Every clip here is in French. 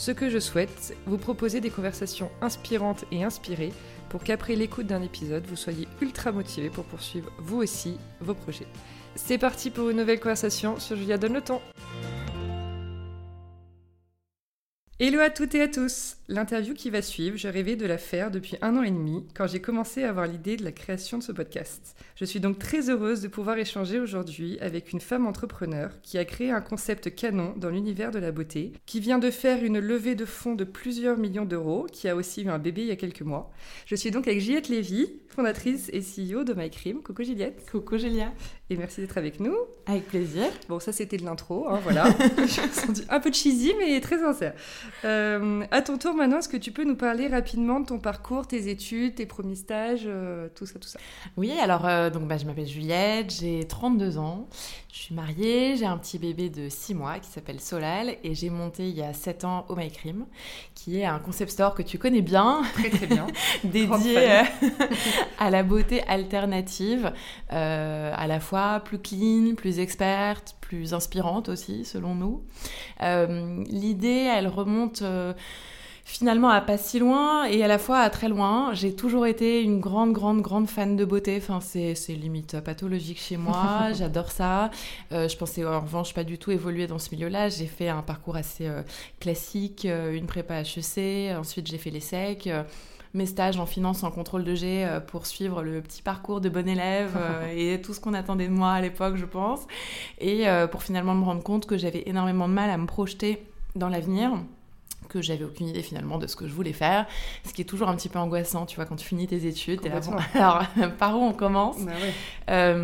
Ce que je souhaite, vous proposer des conversations inspirantes et inspirées pour qu'après l'écoute d'un épisode, vous soyez ultra motivé pour poursuivre vous aussi vos projets. C'est parti pour une nouvelle conversation sur Julia Donne le temps. Hello à toutes et à tous L'interview qui va suivre, je rêvais de la faire depuis un an et demi quand j'ai commencé à avoir l'idée de la création de ce podcast. Je suis donc très heureuse de pouvoir échanger aujourd'hui avec une femme entrepreneur qui a créé un concept canon dans l'univers de la beauté, qui vient de faire une levée de fonds de plusieurs millions d'euros, qui a aussi eu un bébé il y a quelques mois. Je suis donc avec Juliette Lévy, fondatrice et CEO de MyCream. Coucou Juliette. Coucou Julia. Et merci d'être avec nous. Avec plaisir. Bon, ça c'était de l'intro, hein, voilà. je un peu cheesy, mais très sincère. Euh, à ton tour maintenant, est-ce que tu peux nous parler rapidement de ton parcours, tes études, tes premiers stages, euh, tout ça, tout ça? Oui, alors euh, donc, bah, je m'appelle Juliette, j'ai 32 ans, je suis mariée, j'ai un petit bébé de 6 mois qui s'appelle Solal et j'ai monté il y a 7 ans Oh My Cream, qui est un concept store que tu connais bien. Très très bien. dédié à la beauté alternative, à la fois plus clean, plus experte, plus inspirante aussi, selon nous. Euh, l'idée, elle remonte euh, finalement à pas si loin et à la fois à très loin. J'ai toujours été une grande, grande, grande fan de beauté. Enfin, c'est, limite pathologique chez moi. J'adore ça. Euh, je pensais en revanche pas du tout évoluer dans ce milieu-là. J'ai fait un parcours assez classique, une prépa HEC. Ensuite, j'ai fait les secs mes stages en finance, en contrôle de G euh, pour suivre le petit parcours de bon élève euh, et tout ce qu'on attendait de moi à l'époque, je pense. Et euh, pour finalement me rendre compte que j'avais énormément de mal à me projeter dans l'avenir que j'avais aucune idée finalement de ce que je voulais faire, ce qui est toujours un petit peu angoissant, tu vois, quand tu finis tes études, là, alors par où on commence? Bah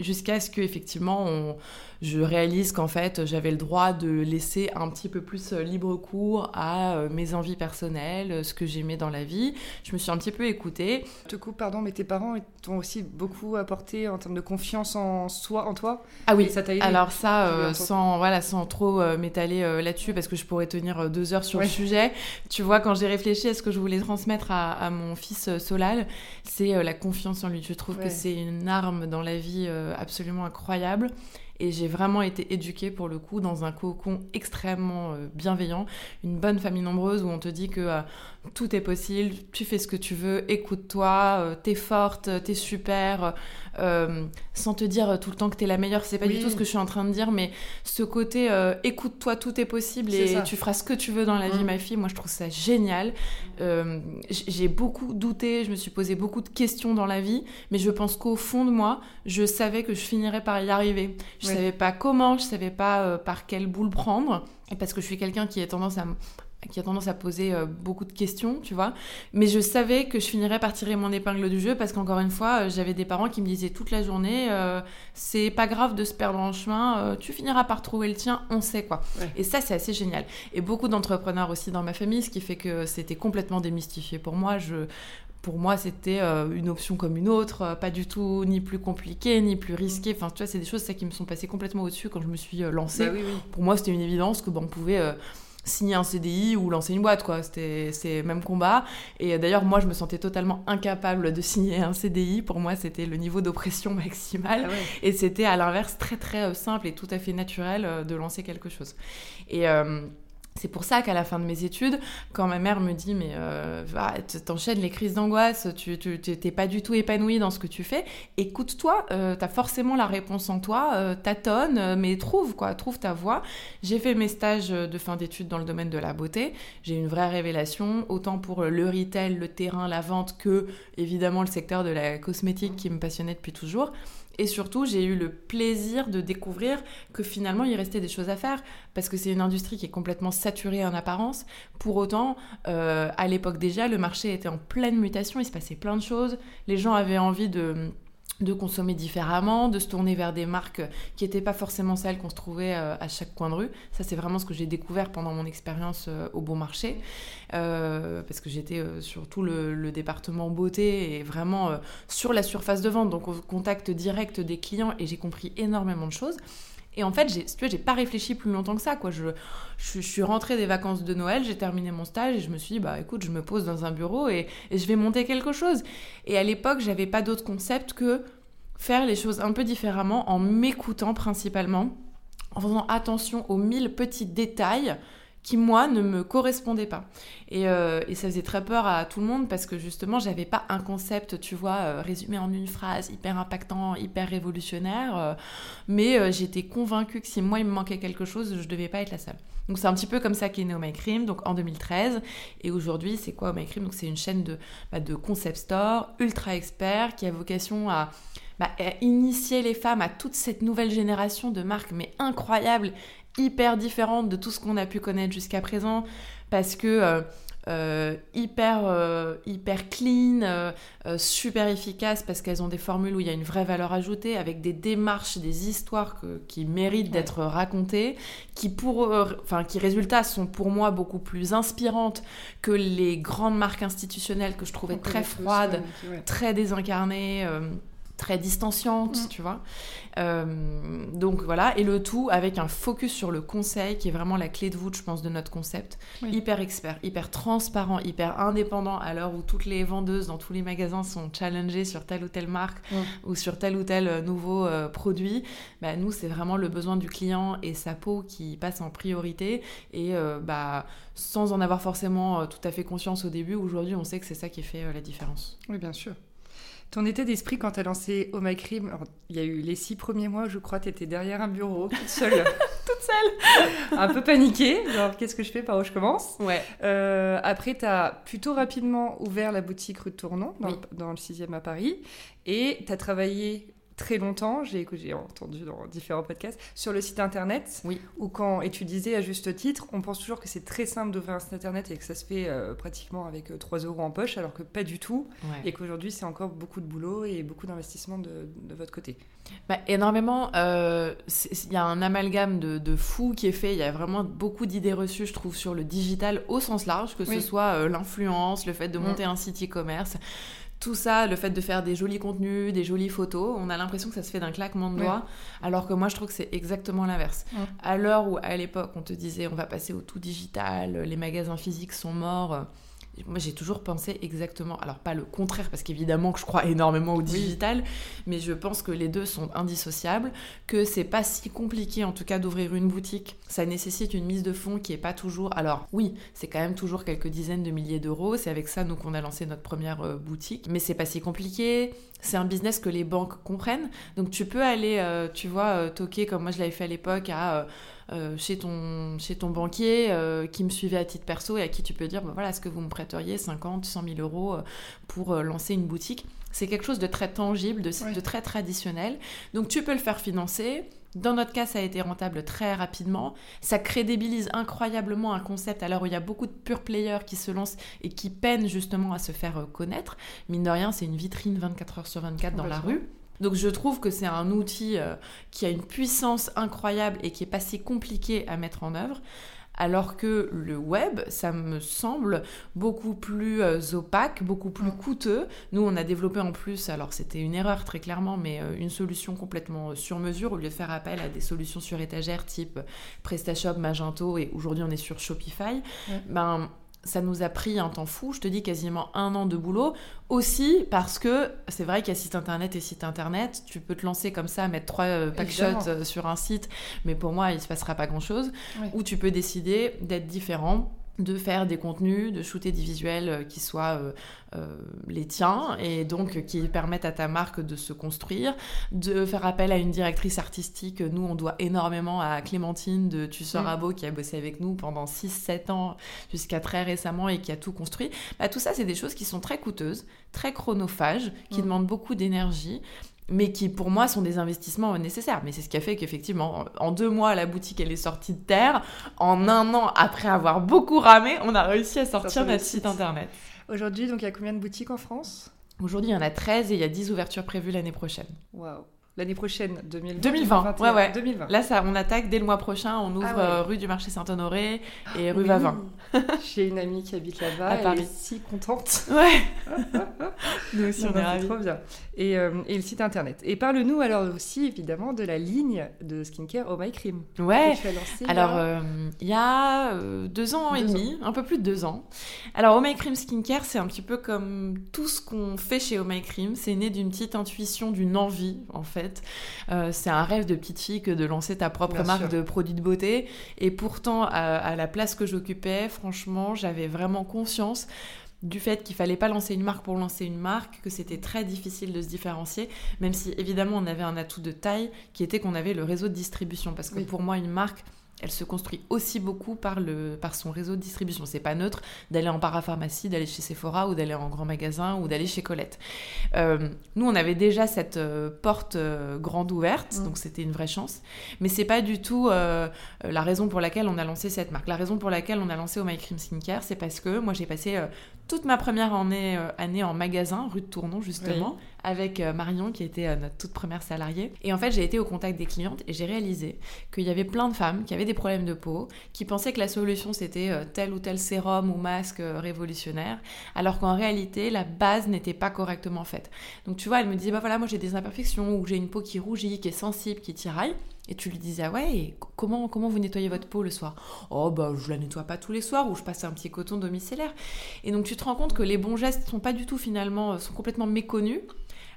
Jusqu'à ce qu'effectivement on je réalise qu'en fait, j'avais le droit de laisser un petit peu plus euh, libre cours à euh, mes envies personnelles, euh, ce que j'aimais dans la vie. Je me suis un petit peu écoutée. Je te coupe, pardon, mais tes parents t'ont aussi beaucoup apporté en termes de confiance en soi, en toi? Ah oui, ça t'a aidé? Alors ça, sans, voilà, sans trop m'étaler là-dessus, parce que je pourrais tenir deux heures sur le sujet. Tu vois, quand j'ai réfléchi à ce que je voulais transmettre à, mon fils Solal, c'est la confiance en lui. Je trouve que c'est une arme dans la vie absolument incroyable. Et j'ai vraiment été éduquée pour le coup dans un cocon extrêmement euh, bienveillant, une bonne famille nombreuse où on te dit que euh, tout est possible, tu fais ce que tu veux, écoute-toi, euh, t'es forte, t'es super, euh, sans te dire tout le temps que t'es la meilleure, c'est pas du tout ce que je suis en train de dire, mais ce côté écoute-toi, tout est possible et tu feras ce que tu veux dans la vie, mm. ma fille, moi je trouve ça génial. J'ai beaucoup douté, je me suis posé beaucoup de questions dans la vie, mais je pense qu'au fond de moi, je savais que je finirais par y arriver. Je savais pas comment, je savais pas par quelle boule prendre. Et parce que je suis quelqu'un qui a tendance à, qui a tendance à poser euh, beaucoup de questions, tu vois. Mais je savais que je finirais par tirer mon épingle du jeu parce qu'encore une fois, euh, j'avais des parents qui me disaient toute la journée euh, c'est pas grave de se perdre en chemin, tu finiras par trouver le tien, on sait quoi. Et ça, c'est assez génial. Et beaucoup d'entrepreneurs aussi dans ma famille, ce qui fait que c'était complètement démystifié pour moi. Je, pour moi, c'était une option comme une autre, pas du tout ni plus compliqué, ni plus risqué. Enfin, tu vois, c'est des choses ça, qui me sont passées complètement au-dessus quand je me suis lancée. Bah pour moi, c'était une évidence que bon, on pouvait signer un CDI ou lancer une boîte, quoi. C'était c'est même combat. Et d'ailleurs, moi, je me sentais totalement incapable de signer un CDI. Pour moi, c'était le niveau d'oppression maximale. Ah et c'était à l'inverse très très euh, simple et tout à fait naturel euh, de lancer quelque chose. Et euh, c'est pour ça qu'à la fin de mes études, quand ma mère me dit mais euh, va, t'enchaînes les crises d'angoisse, tu t'es pas du tout épanoui dans ce que tu fais, écoute-toi, euh, t'as forcément la réponse en toi, euh, tâtonne, euh, mais trouve quoi, trouve ta voie. J'ai fait mes stages de fin d'études dans le domaine de la beauté, j'ai une vraie révélation, autant pour le retail, le terrain, la vente que évidemment le secteur de la cosmétique qui me passionnait depuis toujours. Et surtout, j'ai eu le plaisir de découvrir que finalement, il restait des choses à faire, parce que c'est une industrie qui est complètement saturée en apparence. Pour autant, euh, à l'époque déjà, le marché était en pleine mutation, il se passait plein de choses, les gens avaient envie de de consommer différemment, de se tourner vers des marques qui n'étaient pas forcément celles qu'on se trouvait euh, à chaque coin de rue. Ça, c'est vraiment ce que j'ai découvert pendant mon expérience euh, au bon marché, euh, parce que j'étais sur tout le, département beauté et vraiment sur la surface de vente, donc au contact direct des clients, et j'ai compris énormément de choses. Et en fait, tu vois, j'ai pas réfléchi plus longtemps que ça, quoi. Je, suis rentrée des vacances de Noël, j'ai terminé mon stage et je me suis dit, bah écoute, je me pose dans un bureau et, et je vais monter quelque chose. Et à l'époque, j'avais pas d'autre concept que faire les choses un peu différemment en m'écoutant principalement, en faisant attention aux mille petits détails qui moi ne me correspondait pas. Euh, et, ça faisait très peur à tout le monde parce que justement j'avais pas un concept, tu vois, euh, résumé en une phrase, hyper impactant, hyper révolutionnaire, euh, mais j'étais convaincue que si moi il me manquait quelque chose, je devais pas être la seule. Donc c'est un petit peu comme ça qu'est né Oh My Cream, donc en 2013. Et aujourd'hui, c'est quoi Oh My Cream Donc c'est une chaîne de, bah, de concept store ultra expert qui a vocation à bah, initier les femmes à toute cette nouvelle génération de marques, mais incroyable hyper différente de tout ce qu'on a pu connaître jusqu'à présent parce que euh, euh, hyper, euh, hyper clean, super efficace parce qu'elles ont des formules où il y a une vraie valeur ajoutée avec des démarches, des histoires qui méritent d'être racontées, qui pour enfin qui résultats sont pour moi beaucoup plus inspirantes que les grandes marques institutionnelles que je trouvais très froides, très désincarnées très distanciante, mm. tu vois. Euh, donc voilà, et le tout avec un focus sur le conseil qui est vraiment la clé de voûte, je pense, de notre concept. Hyper expert, hyper transparent, hyper indépendant à l'heure où toutes les vendeuses dans tous les magasins sont challengées sur telle ou telle marque mm. ou sur tel ou tel euh, nouveau euh, produit. Bah, nous, c'est vraiment le besoin du client et sa peau qui passe en priorité et bah, sans en avoir forcément tout à fait conscience au début, aujourd'hui, on sait que c'est ça qui fait la différence. Oui, bien sûr. Ton état d'esprit quand tu as lancé Oh My il y a eu les six premiers mois, je crois, tu étais derrière un bureau, toute seule. toute seule Un peu paniquée, genre qu'est-ce que je fais, par où je commence Ouais. Euh, après, tu as plutôt rapidement ouvert la boutique rue de Tournon, dans, dans le 6e à Paris, et tu as travaillé très longtemps, j'ai entendu dans différents podcasts, sur le site internet. Oui. Où quand, et tu disais à juste titre, on pense toujours que c'est très simple d'ouvrir un site internet et que ça se fait euh, pratiquement avec 3 euh, euros en poche, alors que pas du tout. Et qu'aujourd'hui, c'est encore beaucoup de boulot et beaucoup d'investissement de, votre côté. Bah, énormément. Euh, il y a un amalgame de, de, fou qui est fait. Il y a vraiment beaucoup d'idées reçues, je trouve, sur le digital au sens large, que ce soit l'influence, le fait de mm. monter un site e-commerce tout ça, le fait de faire des jolis contenus, des jolies photos, on a l'impression que ça se fait d'un claquement de doigts, alors que moi je trouve que c'est exactement l'inverse. À l'heure où à l'époque on te disait on va passer au tout digital, les magasins physiques sont morts, moi j'ai toujours pensé exactement, alors pas le contraire parce qu'évidemment que je crois énormément au digital, mais je pense que les deux sont indissociables, que c'est pas si compliqué en tout cas d'ouvrir une boutique. Ça nécessite une mise de fonds qui est pas toujours. Alors oui, c'est quand même toujours quelques dizaines de milliers d'euros. C'est avec ça nous qu'on a lancé notre première euh, boutique, mais c'est pas si compliqué. C'est un business que les banques comprennent, donc tu peux aller, euh, tu vois, euh, toquer comme moi je l'avais fait à l'époque à euh, chez, ton, chez ton banquier euh, qui me suivait à titre perso et à qui tu peux dire bah, voilà, est-ce que vous me prêteriez 50, 100 000 euros euh, pour lancer une boutique? C'est quelque chose de très tangible, de, de très traditionnel. Donc tu peux le faire financer. Dans notre cas, ça a été rentable très rapidement. Ça crédibilise incroyablement un concept à l'heure où il y a beaucoup de pure players qui se lancent et qui peinent justement à se faire connaître. Mine de rien, c'est une vitrine 24 heures sur 24 dans la rue. Donc je trouve que c'est un outil euh, qui a une puissance incroyable et qui est pas si compliqué à mettre en œuvre. Alors que le web, ça me semble beaucoup plus euh, opaque, beaucoup plus coûteux. Nous, on a développé en plus, alors c'était une erreur très clairement, mais euh, une solution complètement sur mesure au lieu de faire appel à des solutions sur étagère type PrestaShop, Magento et aujourd'hui on est sur Shopify. Ben, ça nous a pris un temps fou, je te dis quasiment un an de boulot, aussi parce que c'est vrai qu'il y a site internet et site internet, tu peux te lancer comme ça, mettre trois euh, packshots euh, sur un site, mais pour moi il se passera pas grand chose, ou tu peux décider d'être différent de faire des contenus, de shooter des visuels euh, qui soient euh, euh, les tiens et donc qui permettent à ta marque de se construire, de faire appel à une directrice artistique. Nous, on doit énormément à Clémentine de Tu seras mm. beau qui a bossé avec nous pendant 6-7 ans jusqu'à très récemment et qui a tout construit. Bah, tout ça, c'est des choses qui sont très coûteuses, très chronophages, qui mm. demandent beaucoup d'énergie mais qui pour moi sont des investissements nécessaires. Mais c'est ce qui a fait qu'effectivement, en deux mois, la boutique elle est sortie de terre. En un an, après avoir beaucoup ramé, on a réussi à sortir notre site internet. Aujourd'hui, donc il y a combien de boutiques en France? Aujourd'hui, il y en a 13 et il y a 10 ouvertures prévues l'année prochaine. Waouh L'année prochaine, 2020. 2020, ouais, ouais. 2020. Là, ça, on attaque dès le mois prochain. On ouvre Ah ouais. euh, rue du marché Saint-Honoré et rue Oui. Vavin. J'ai une amie qui habite là-bas. Elle Paris. est si contente. Ouais. Nous aussi, Non, on est ravis. trop bien. Et, euh, et le site internet. Et parle-nous alors aussi évidemment de la ligne de skincare Oh My Cream. Ouais. Que tu as lancée Alors, euh, il y a deux ans et demi, un peu plus de deux ans. Alors, Oh My Cream Skincare, c'est un petit peu comme tout ce qu'on fait chez Oh My Cream. C'est né d'une petite intuition, d'une envie, en fait. Euh, c'est un rêve de petite fille que de lancer ta propre Bien marque sûr. de produits de beauté. Et pourtant, à, à la place que j'occupais, franchement, j'avais vraiment conscience du fait qu'il fallait pas lancer une marque pour lancer une marque, que c'était très difficile de se différencier, même si évidemment on avait un atout de taille qui était qu'on avait le réseau de distribution. Parce que Oui. pour moi, une marque, elle se construit aussi beaucoup par, le, par son réseau de distribution. C'est pas neutre d'aller en parapharmacie, d'aller chez Sephora ou d'aller en grand magasin ou d'aller chez Colette. Euh, nous, on avait déjà cette euh, porte euh, grande ouverte, Mm. donc c'était une vraie chance. Mais c'est pas du tout la raison pour laquelle on a lancé cette marque. La raison pour laquelle on a lancé Oh My Cream Skincare, c'est parce que moi j'ai passé toute ma première année, euh, année en magasin, rue de Tournon justement, avec euh, Marion qui était euh, notre toute première salariée. Et en fait, j'ai été au contact des clientes et j'ai réalisé qu'il y avait plein de femmes qui avaient des problèmes de peau, qui pensaient que la solution c'était tel ou tel sérum ou masque révolutionnaire, alors qu'en réalité, la base n'était pas correctement faite. Donc tu vois, elle me disait, bah voilà, moi j'ai des imperfections, ou j'ai une peau qui rougit, qui est sensible, qui tiraille. Et tu lui disais, ah ouais, et comment, comment vous nettoyez votre peau le soir? Oh, bah je la nettoie pas tous les soirs, ou je passe un petit coton domiciliaire. Et donc tu te rends compte que les bons gestes sont pas du tout finalement, euh, sont complètement méconnus.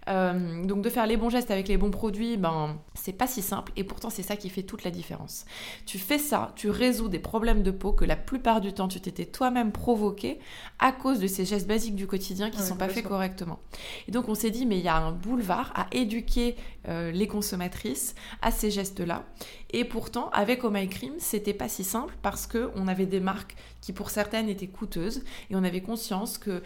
Euh, donc de faire les bons gestes avec les bons produits, ben c'est pas si simple et pourtant c'est ça qui fait toute la différence. Tu fais ça, tu résous des problèmes de peau que la plupart du temps tu t'étais toi-même provoqué à cause de ces gestes basiques du quotidien qui Ouais, sont pas faits correctement. Et donc on s'est dit mais il y a un boulevard à éduquer euh, les consommatrices à ces gestes-là. Et pourtant avec Oh My Cream c'était pas si simple parce que on avait des marques qui pour certaines étaient coûteuses et on avait conscience que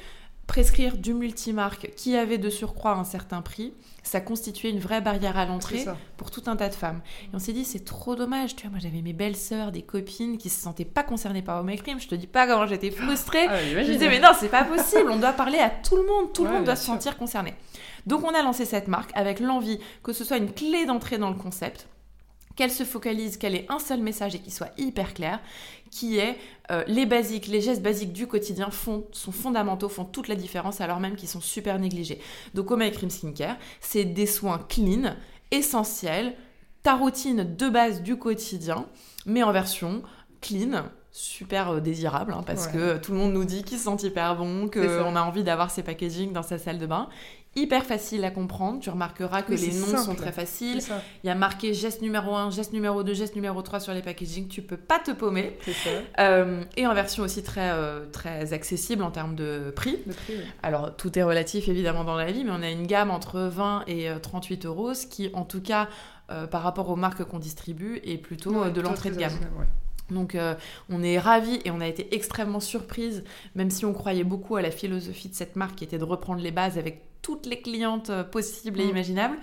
prescrire du multimarque qui avait de surcroît un certain prix, ça constituait une vraie barrière à l'entrée pour tout un tas de femmes. Et on s'est dit, c'est trop dommage. Tu vois, moi j'avais mes belles sœurs, des copines qui se sentaient pas concernées par My Cream. Je te dis pas comment j'étais frustrée. Ah, Je disais, mais non, c'est pas possible, on doit parler à tout le monde, tout le monde doit se sûr. sentir concerné. Donc on a lancé cette marque avec l'envie que ce soit une clé d'entrée dans le concept, qu'elle se focalise, qu'elle ait un seul message et qu'il soit hyper clair, qui est euh, les basiques, les gestes basiques du quotidien font, sont fondamentaux, font toute la différence alors même qu'ils sont super négligés. Donc Oh My Cream Skincare, c'est des soins clean, essentiels, ta routine de base du quotidien, mais en version clean, super euh, désirable, hein, parce Ouais. que tout le monde nous dit qu'il se sent hyper bon, C'est ça. qu'on a envie d'avoir ses packaging dans sa salle de bain. Hyper facile à comprendre, tu remarqueras que Oui, les noms sont très faciles. Il y a marqué geste numéro 1, geste numéro 2, geste numéro 3 sur les packaging, tu peux pas te paumer. C'est ça. Euh, et en version aussi très, euh, très accessible en termes de prix. Le prix, oui. Alors, tout est relatif évidemment dans la vie, mais on a une gamme entre 20 et euh, 38 euros, ce qui, en tout cas, euh, par rapport aux marques qu'on distribue, est plutôt euh, Ouais, de l'entrée de gamme. ouais. Donc, euh, on est ravis et on a été extrêmement surprise, même si on croyait beaucoup à la philosophie de cette marque qui était de reprendre les bases avec toutes les clientes euh, possibles et Mm. imaginables.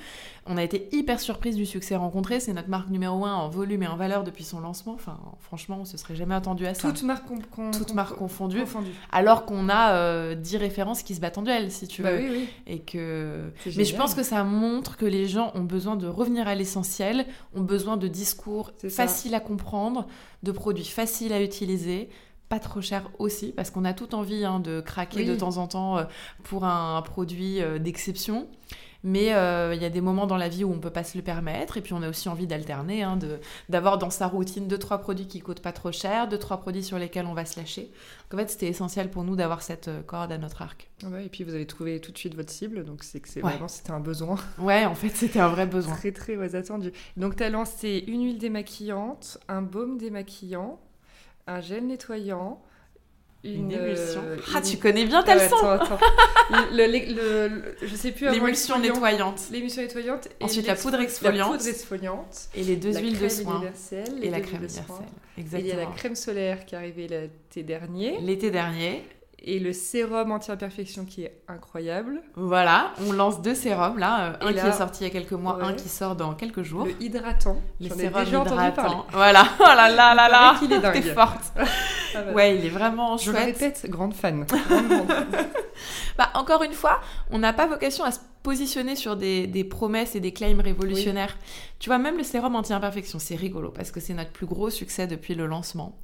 On a été hyper surprise du succès rencontré. C'est notre marque numéro 1 en volume et en valeur depuis son lancement. Enfin, franchement, on se serait jamais attendu à ça. Con- Toutes marques confondues. confondues. Alors qu'on a euh, 10 références qui se battent en duel, si tu veux. Bah oui, oui. Et que... Mais je pense que ça montre que les gens ont besoin de revenir à l'essentiel, ont besoin de discours faciles à comprendre, de produits faciles à utiliser, pas trop chers aussi, parce qu'on a tout envie hein, de craquer Oui. de temps en temps euh, pour un, produit euh, d'exception. Mais euh, il y a des moments dans la vie où on peut pas se le permettre, et puis on a aussi envie d'alterner, hein, de- d'avoir dans sa routine deux trois produits qui coûtent pas trop cher, deux trois produits sur lesquels on va se lâcher. Donc, en fait, c'était essentiel pour nous d'avoir cette corde à notre arc. Ouais, et puis vous avez trouvé tout de suite votre cible, donc c'est que c'est Ouais. vraiment c'était un besoin Ouais, en fait, c'était un vrai besoin. très très ouais, attendu. Donc tu as lancé une huile démaquillante, un baume démaquillant, un gel nettoyant, Une, euh, émulsion. Ah, une- tu connais bien ta leçon attends, attends. le, le- je sais plus L'émulsion nettoyante. L'émulsion nettoyante. et Ensuite, la poudre exfoliante. La poudre exfoliante. Et les deux huiles de crème soin. universelle, Et la crème universelle. Et il y a la Exactement. crème solaire qui est arrivée l'été dernier. L'été dernier. Et le sérum anti-imperfection qui est incroyable. Voilà, on lance deux sérums là. euh, un là- qui est sorti il y a quelques mois, un qui sort dans quelques jours. Le hydratant. Entendu parler. hydratants. Voilà, oh là là là là là, t'es forte. Ah bah. Ouais, il est vraiment chouette. Je le répète, grande fan. bah, encore une fois, on n'a pas vocation à se positionner sur des, des, promesses et des claims révolutionnaires. Tu vois, même le sérum anti-imperfection, c'est rigolo parce que c'est notre plus gros succès depuis le lancement.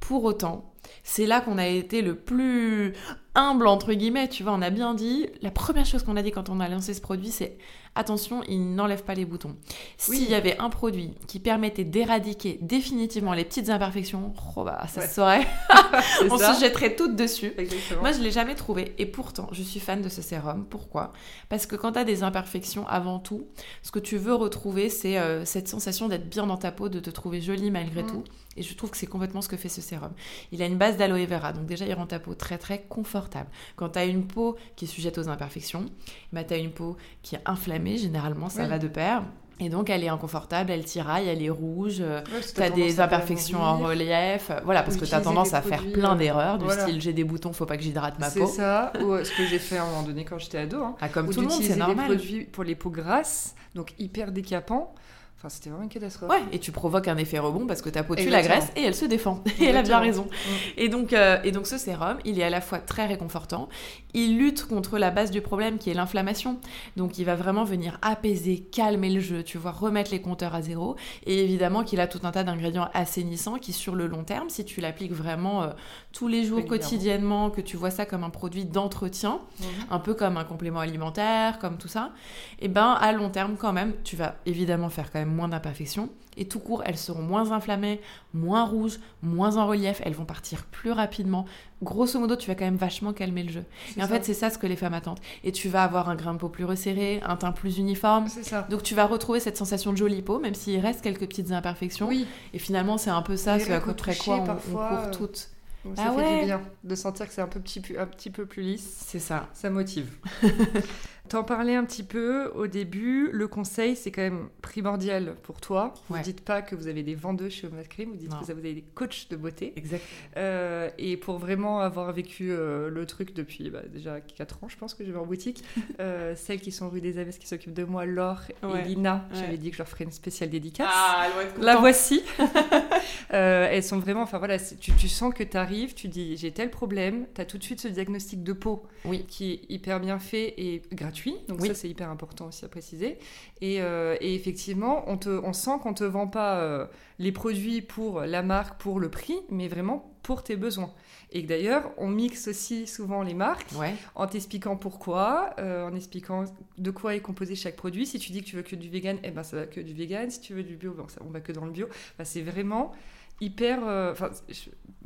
Pour autant, c'est là qu'on a été le plus humble, entre guillemets, tu vois, on a bien dit, la première chose qu'on a dit quand on a lancé ce produit, c'est attention, il n'enlève pas les boutons. S'il y avait un produit qui permettait d'éradiquer définitivement les petites imperfections, oh bah, ça se saurait. on se jetterait toutes dessus. Moi, je l'ai jamais trouvé. Et pourtant, je suis fan de ce sérum. Pourquoi? Parce que quand tu as des imperfections, avant tout, ce que tu veux retrouver, c'est euh, cette sensation d'être bien dans ta peau, de te trouver jolie malgré mm. tout. Et je trouve que c'est complètement ce que fait ce sérum. Il a une base d'aloe vera, donc déjà il rend ta peau très très confortable. Quand tu as une peau qui est sujette aux imperfections, bah, tu as une peau qui est inflammée, généralement ça va de pair. Et donc elle est inconfortable, elle tiraille, elle est rouge, euh, tu as des imperfections en relief, euh, voilà, parce que tu as tendance à faire plein euh, d'erreurs, du style j'ai des boutons, faut pas que j'hydrate ma peau. C'est ça, ou ce que j'ai fait à un moment donné quand j'étais ado. Hein, ah, comme tout le monde, c'est normal. des produits pour les peaux grasses, donc hyper décapants. Enfin, c'était vraiment une catastrophe. Ouais, et tu provoques un effet rebond parce que ta peau tue la graisse et elle se défend. Et elle a bien raison. Mm. Et, donc, euh, et donc, ce sérum, il est à la fois très réconfortant, il lutte contre la base du problème qui est l'inflammation. Donc, il va vraiment venir apaiser, calmer le jeu, tu vois, remettre les compteurs à zéro. Et évidemment qu'il a tout un tas d'ingrédients assainissants qui, sur le long terme, si tu l'appliques vraiment euh, tous les jours, quotidiennement, que tu vois ça comme un produit d'entretien, mhm. un peu comme un complément alimentaire, comme tout ça, et eh ben à long terme, quand même, tu vas évidemment faire quand même moins d'imperfections. Et tout court, elles seront moins inflammées, moins rouges, moins en relief, elles vont partir plus rapidement. Grosso modo, tu vas quand même vachement calmer le jeu. Et en fait, c'est ça ce que les femmes attendent. Et tu vas avoir un grain de peau plus resserré, un teint plus uniforme. Ça. Donc tu vas retrouver cette sensation de jolie peau, même s'il reste quelques petites imperfections. Oui. Et finalement, c'est un peu ça, ce à quoi on, on court toutes. ça ah fait ouais. du bien de sentir que c'est un, petit, un petit peu plus lisse. C'est ça. Ça motive. T'en parlais un petit peu au début. Le conseil, c'est quand même primordial pour toi. Vous ne dites pas que vous avez des vendeuses chez Home Cream, vous dites que vous avez des coachs de beauté. Exact. Euh, et pour vraiment avoir vécu euh, le truc depuis bah, déjà 4 ans, je pense que je vais en boutique, euh, celles qui sont rue des Aves qui s'occupent de moi, Laure et Lina, j'avais dit que je leur ferais une spéciale dédicace. Ah, La voici. elles sont vraiment, enfin voilà, tu, tu sens que tu arrives, tu dis j'ai tel problème, tu as tout de suite ce diagnostic de peau oui. qui est hyper bien fait et gratuit donc ça c'est hyper important aussi à préciser. Et, euh, effectivement, on, te, on sent qu'on te vend pas euh, les produits pour la marque, pour le prix, mais vraiment pour tes besoins. Et d'ailleurs, on mixe aussi souvent les marques en t'expliquant pourquoi, euh, en expliquant de quoi est composé chaque produit. Si tu dis que tu veux que du vegan, eh ben ça va que du vegan. Si tu veux du bio, ben, ça, on va que dans le bio. c'est vraiment hyper. Enfin,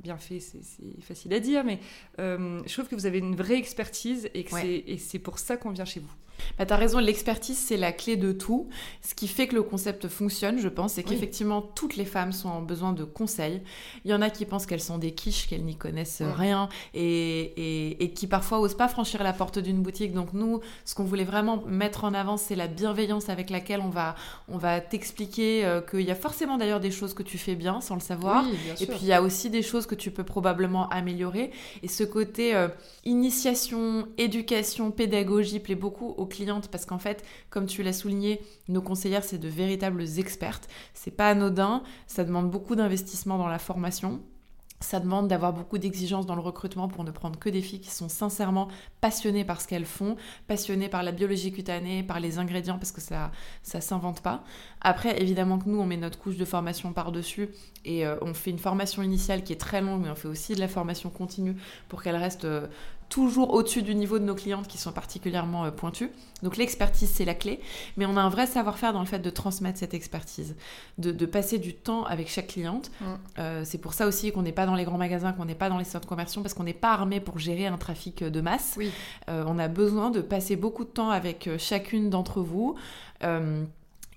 bien fait, c'est facile à dire, mais euh, je trouve que vous avez une vraie expertise et que c'est pour ça qu'on vient chez vous. Bah, tu as raison, l'expertise, c'est la clé de tout. Ce qui fait que le concept fonctionne, je pense, c'est qu'effectivement, toutes les femmes sont en besoin de conseils. Il y en a qui pensent qu'elles sont des quiches, qu'elles n'y connaissent rien et, et, qui parfois osent pas franchir la porte d'une boutique. Donc nous, ce qu'on voulait vraiment mettre en avant, c'est la bienveillance avec laquelle on va, on va t'expliquer euh, qu'il y a forcément d'ailleurs des choses que tu fais bien sans le savoir. et puis il y a aussi des choses que tu peux probablement améliorer. Et ce côté euh, initiation, éducation, pédagogie plaît beaucoup aux clientes parce qu'en fait, comme tu l'as souligné, nos conseillères, c'est de véritables expertes. C'est pas anodin, ça demande beaucoup d'investissement dans la formation. Ça demande d'avoir beaucoup d'exigences dans le recrutement pour ne prendre que des filles qui sont sincèrement passionnées par ce qu'elles font, passionnées par la biologie cutanée, par les ingrédients, parce que ça ça s'invente pas. Après, évidemment que nous, on met notre couche de formation par-dessus et euh, on fait une formation initiale qui est très longue, mais on fait aussi de la formation continue pour qu'elle reste euh, toujours au-dessus du niveau de nos clientes qui sont particulièrement euh, pointues. Donc l'expertise, c'est la clé, mais on a un vrai savoir-faire dans le fait de transmettre cette expertise, de, passer du temps avec chaque cliente. Mm. Euh, c'est pour ça aussi qu'on n'est pas dans les grands magasins, qu'on n'est pas dans les centres commerciaux, parce qu'on n'est pas armé pour gérer un trafic de masse. Oui. Euh, on a besoin de passer beaucoup de temps avec chacune d'entre vous.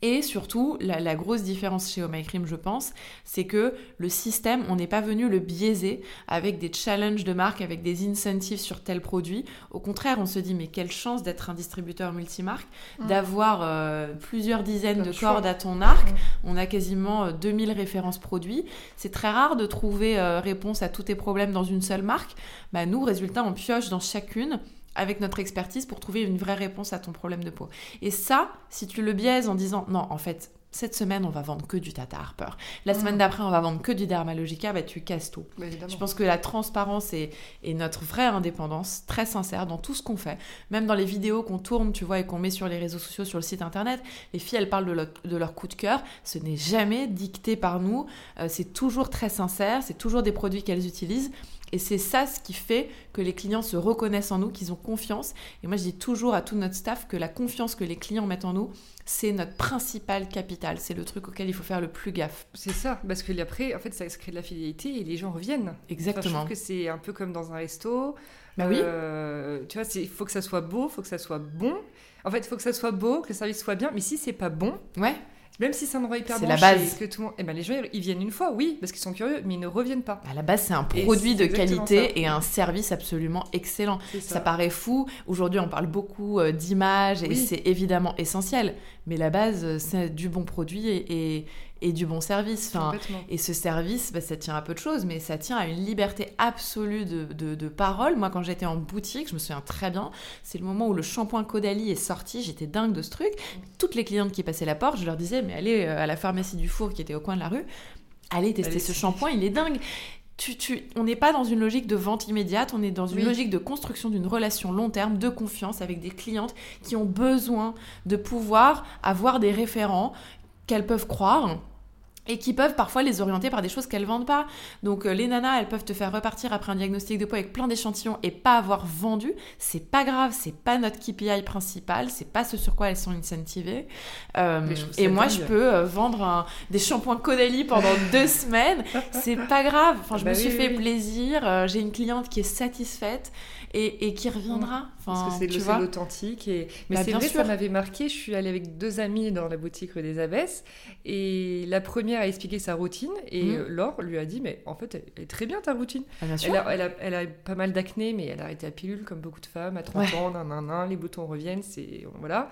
Et surtout, la, grosse différence chez Oh Cream, je pense, c'est que le système, on n'est pas venu le biaiser avec des challenges de marque, avec des incentives sur tel produit. Au contraire, on se dit, mais quelle chance d'être un distributeur multimarque, mm. d'avoir euh, plusieurs dizaines de cordes à ton arc. Mm. On a quasiment 2000 euh, références produits. C'est très rare de trouver euh, réponse à tous tes problèmes dans une seule marque. Bah, nous, résultat, on pioche dans chacune avec notre expertise pour trouver une vraie réponse à ton problème de peau. Et ça, si tu le biaises en disant non, en fait, cette semaine, on va vendre que du Tata Harper. La mm. semaine d'après, on va vendre que du Dermalogica. Bah, tu casses tout. Bah, je pense que la transparence est, notre vraie indépendance, très sincère dans tout ce qu'on fait. Même dans les vidéos qu'on tourne, tu vois, et qu'on met sur les réseaux sociaux, sur le site internet, les filles, elles parlent de, leur, coup de cœur. Ce n'est jamais dicté par nous. Euh, c'est toujours très sincère. C'est toujours des produits qu'elles utilisent. Et c'est ça ce qui fait que les clients se reconnaissent en nous, qu'ils ont confiance. Et moi, je dis toujours à tout notre staff que la confiance que les clients mettent en nous, c'est notre principal capital. C'est le truc auquel il faut faire le plus gaffe. C'est ça, parce que après, en fait, ça crée de la fidélité et les gens reviennent. Exactement. je trouve que c'est un peu comme dans un resto. Bah oui. Euh, tu vois, il faut que ça soit beau, il faut que ça soit bon. En fait, il faut que ça soit beau, que le service soit bien. Mais si c'est pas bon, ouais. Même si c'est un endroit hyper bon, la base. que tout le monde... eh ben, les gens ils viennent une fois, oui, parce qu'ils sont curieux, mais ils ne reviennent pas. À la base, c'est un produit de qualité et un service absolument excellent. Ça. paraît fou. Aujourd'hui, on parle beaucoup euh, d'images et c'est évidemment essentiel. Mais la base, euh, c'est du bon produit et, et du bon service. Enfin, et ce service, bah, ça tient à peu de choses, mais ça tient à une liberté absolue de, de, parole. Moi, quand j'étais en boutique, je me souviens très bien, c'est le moment où le shampoing Caudalie est sorti, j'étais dingue de ce truc. Toutes les clientes qui passaient la porte, je leur disais, mais allez euh, à la pharmacie du four qui était au coin de la rue, allez tester ce shampoing, il est dingue. Tu, tu, on n'est pas dans une logique de vente immédiate, on est dans une logique de construction d'une relation long terme, de confiance avec des clientes qui ont besoin de pouvoir avoir des référents qu'elles peuvent croire et qui peuvent parfois les orienter par des choses qu'elles vendent pas. Donc euh, les nanas, elles peuvent te faire repartir après un diagnostic de poids avec plein d'échantillons et pas avoir vendu. C'est pas grave, c'est pas notre KPI principal, c'est pas ce sur quoi elles sont incentivées. Euh, et moi, je peux euh, vendre des shampoings Caudalie pendant deux semaines. C'est pas grave. Enfin, je bah me suis fait plaisir. J'ai une cliente qui est satisfaite et, qui reviendra. Parce que c'est l'authentique. Et... Mais bah, c'est vrai, ça m'avait marqué. Je suis allée avec deux amies dans la boutique des Abbesses et la première a expliqué sa routine et mmh. Laure lui a dit Mais en fait, elle est très bien ta routine. Ah, elle, a, elle, a, pas mal d'acné, mais elle a arrêté la pilule comme beaucoup de femmes à 30 ans, nan, nan, nan, les boutons reviennent. c'est Voilà.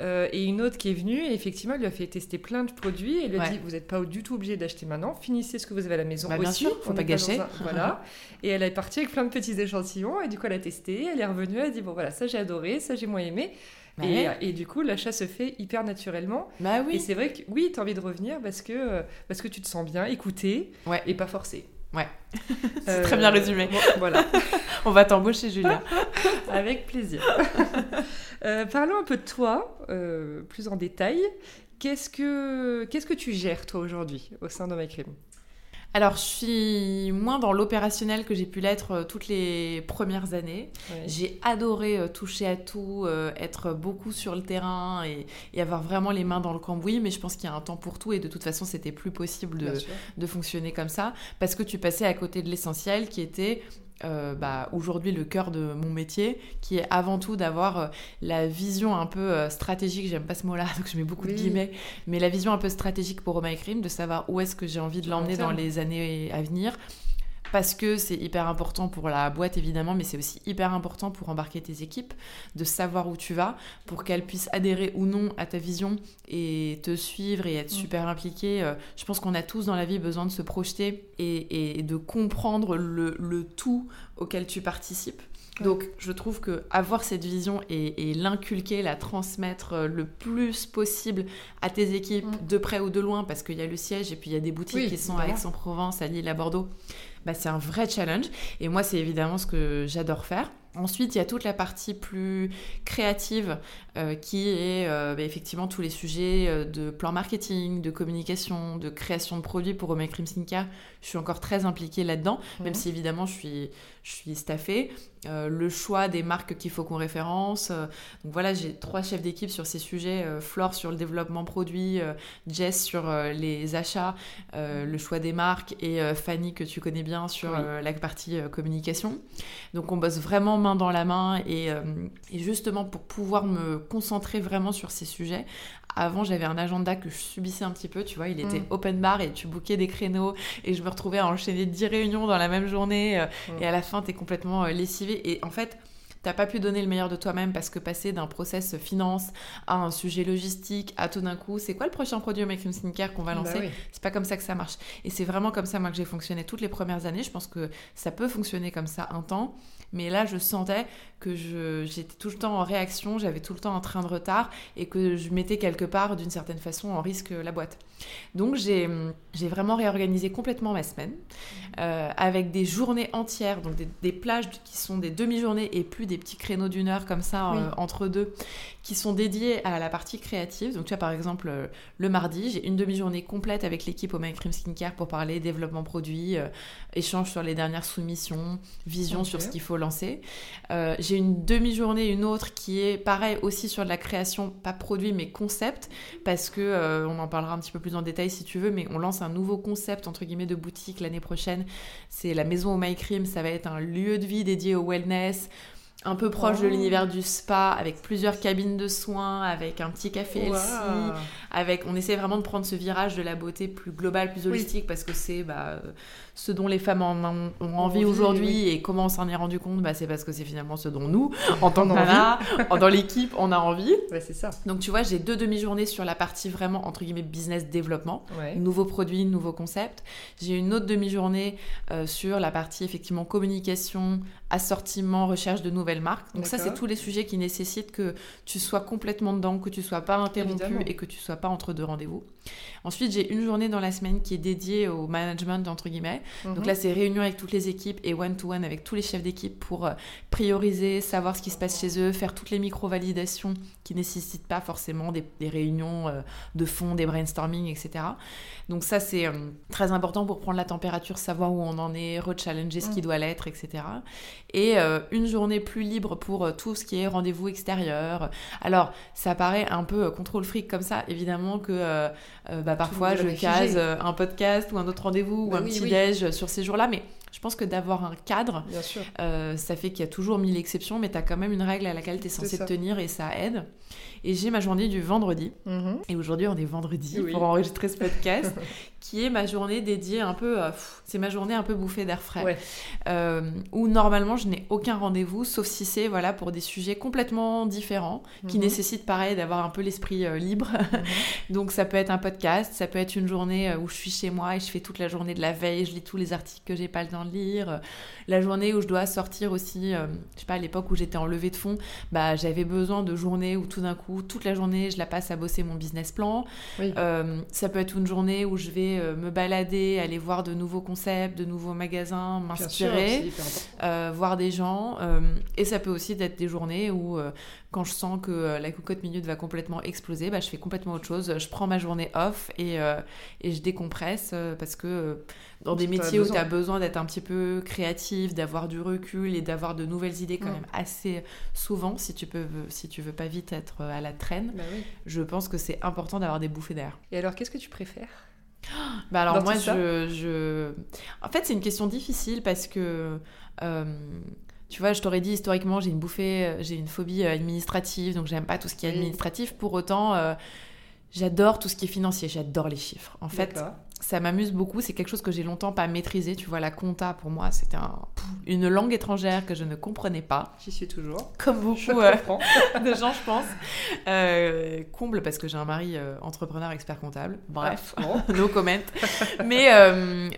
Euh, et une autre qui est venue, et effectivement, elle lui a fait tester plein de produits et elle lui a dit Vous n'êtes pas du tout obligé d'acheter maintenant, finissez ce que vous avez à la maison bah, bien. Sûr, faut pas gâcher. Voilà. et elle est partie avec plein de petits échantillons et du coup, elle a testé, elle est revenue, elle a dit Bon, voilà, ça j'ai adoré, ça j'ai moins aimé. Bah et, du coup, l'achat se fait hyper naturellement. Bah oui. Et c'est vrai que oui, tu as envie de revenir parce que, parce que tu te sens bien écouté et pas forcé. Ouais, c'est très bien résumé. voilà. On va t'embaucher, Julia. Avec plaisir. Euh, parlons un peu de toi, euh, plus en détail. Qu'est-ce que, qu'est-ce que tu gères, toi, aujourd'hui, au sein de MyCrime alors, je suis moins dans l'opérationnel que j'ai pu l'être euh, toutes les premières années. J'ai adoré euh, toucher à tout, euh, être beaucoup sur le terrain et, avoir vraiment les mains dans le cambouis, mais je pense qu'il y a un temps pour tout et de toute façon, c'était plus possible de, de, fonctionner comme ça. Parce que tu passais à côté de l'essentiel qui était euh, bah, aujourd'hui le cœur de mon métier, qui est avant tout d'avoir euh, la vision un peu euh, stratégique, j'aime pas ce mot-là, donc je mets beaucoup de guillemets, mais la vision un peu stratégique pour Roma Crime, de savoir où est-ce que j'ai envie de l'emmener dans les années à venir, parce que c'est hyper important pour la boîte évidemment, mais c'est aussi hyper important pour embarquer tes équipes, de savoir où tu vas, pour qu'elles puissent adhérer ou non à ta vision et te suivre et être mm. super impliquées. Euh, je pense qu'on a tous dans la vie besoin de se projeter et, de comprendre le, tout auquel tu participes. Donc, je trouve que avoir cette vision et, l'inculquer, la transmettre euh, le plus possible à tes équipes, mm. de près ou de loin, parce qu'il y a le siège et puis il y a des boutiques qui sont à Aix-en-Provence, à Lille, à Bordeaux. Bah, c'est un vrai challenge. Et moi, c'est évidemment ce que j'adore faire. Ensuite, il y a toute la partie plus créative euh, qui est euh, bah, effectivement tous les sujets euh, de plan marketing, de communication, de création de produits pour Omega Cream Skincare. Je suis encore très impliquée là-dedans, même si évidemment je suis, je suis staffée. le choix des marques qu'il faut qu'on référence. donc voilà, j'ai trois chefs d'équipe sur ces sujets. Flore sur le développement produit, Jess sur les achats, le choix des marques et Fanny que tu connais bien sur la partie communication. Donc on bosse vraiment main dans la main et, et justement pour pouvoir me concentrer vraiment sur ces sujets. Avant, j'avais un agenda que je subissais un petit peu, tu vois, il était mm. open bar et tu bookais des créneaux et je me retrouvais à enchaîner 10 réunions dans la même journée euh, mm. et à la fin, tu es complètement euh, lessivé. Et en fait, t'as pas pu donner le meilleur de toi-même parce que passer d'un process finance à un sujet logistique, à tout d'un coup, c'est quoi le prochain produit au Make Skincare qu'on va bah lancer? C'est pas comme ça que ça marche. Et c'est vraiment comme ça, moi, que j'ai fonctionné toutes les premières années. Je pense que ça peut fonctionner comme ça un temps. Mais là, je sentais que j'étais tout le temps en réaction, j'avais tout le temps un train de retard et que je mettais quelque part, d'une certaine façon, en risque la boîte. Donc, j'ai vraiment réorganisé complètement ma semaine euh, avec des journées entières, donc des, plages qui sont des demi-journées et plus des petits créneaux d'une heure comme ça euh, entre deux, qui sont dédiés à la partie créative. Donc, tu vois, par exemple, euh, le mardi, j'ai une demi-journée complète avec l'équipe au My Cream Skincare pour parler développement produit, échange sur les dernières soumissions, vision sur ce qu'il faut lancer. Euh, j'ai une demi-journée, une autre qui est pareil aussi sur de la création, pas produit mais concept, parce que euh, on en parlera un petit peu plus en détail si tu veux, mais on lance un nouveau concept entre guillemets de boutique l'année prochaine. C'est la maison au My Cream, ça va être un lieu de vie dédié au wellness un peu proche de l'univers du spa, avec plusieurs cabines de soins, avec un petit café wow. avec on essaie vraiment de prendre ce virage de la beauté plus globale, plus holistique, parce que c'est bah, ce dont les femmes ont, envie aujourd'hui et comment on s'en est rendu compte, bah, c'est parce que c'est finalement ce dont nous, en tant que nana, dans l'équipe, on a envie. Ouais, c'est ça. Donc tu vois, j'ai deux demi-journées sur la partie vraiment entre guillemets business développement, nouveaux produits, nouveaux concepts. J'ai une autre demi-journée euh, sur la partie effectivement communication, assortiment, recherche de nouvelles Donc ça, c'est tous les sujets qui nécessitent que tu sois complètement dedans, que tu sois pas interrompu et que tu sois pas entre deux rendez-vous. Ensuite, j'ai une journée dans la semaine qui est dédiée au management, entre guillemets. Donc mhm. là, c'est réunion avec toutes les équipes et one-to-one avec tous les chefs d'équipe pour euh, prioriser, savoir ce qui se passe chez eux, faire toutes les micro-validations qui nécessitent pas forcément des, réunions euh, de fond, des brainstorming, etc. Donc ça, c'est euh, très important pour prendre la température, savoir où on en est, rechallenger ce qui mm. doit l'être, etc. Et une journée plus libre pour tout ce qui est rendez-vous extérieur. Alors, ça paraît un peu contrôle fric comme ça, évidemment que euh, bah, parfois je case euh, un podcast ou un autre rendez-vous ou bah un petit déj sur ces jours-là, mais je pense que d'avoir un cadre, euh, ça fait qu'il y a toujours mille exceptions, mais tu as quand même une règle à laquelle tu es censé tenir et ça aide. Et j'ai ma journée du vendredi. Mhm. Et aujourd'hui, on est vendredi pour enregistrer ce podcast, qui est ma journée dédiée un peu. c'est ma journée un peu bouffée d'air frais. Euh, où normalement, je n'ai aucun rendez-vous, sauf si c'est voilà, pour des sujets complètement différents, qui mhm. nécessitent pareil d'avoir un peu l'esprit euh, libre. Mhm. Donc, ça peut être un podcast, ça peut être une journée euh, où je suis chez moi et je fais toute la journée de la veille, je lis tous les articles que j'ai pas le temps de lire. La journée où je dois sortir aussi, je sais pas, à l'époque où j'étais en levée de fonds, bah, j'avais besoin de journées où tout d'un coup, toute la journée, je la passe à bosser mon business plan. Euh, ça peut être une journée où je vais euh, me balader, aller voir de nouveaux concepts, de nouveaux magasins, m'inspirer, euh, voir des gens. et ça peut aussi être des journées où, quand je sens que la cocotte minute va complètement exploser, bah, je fais complètement autre chose. Je prends ma journée off et, et je décompresse parce que dans des métiers où tu as besoin d'être un petit peu créatif, d'avoir du recul et d'avoir de nouvelles idées quand même assez souvent, si tu, peux, si tu veux pas vite être à la traîne, bah je pense que c'est important d'avoir des bouffées d'air. Et alors, qu'est-ce que tu préfères? Bah alors moi je, je, en fait c'est une question difficile parce que euh, tu vois je t'aurais dit historiquement j'ai une bouffée j'ai une phobie administrative donc j'aime pas tout ce qui est administratif. Pour autant euh, j'adore tout ce qui est financier. J'adore les chiffres. En fait ça m'amuse beaucoup. C'est quelque chose que j'ai longtemps pas maîtrisé. Tu vois, la compta, pour moi, c'était un, une langue étrangère que je ne comprenais pas. J'y suis toujours. Comme beaucoup euh, de gens, je pense. Euh, comble parce que j'ai un mari euh, entrepreneur expert comptable. Bref, ah, no comment. mais,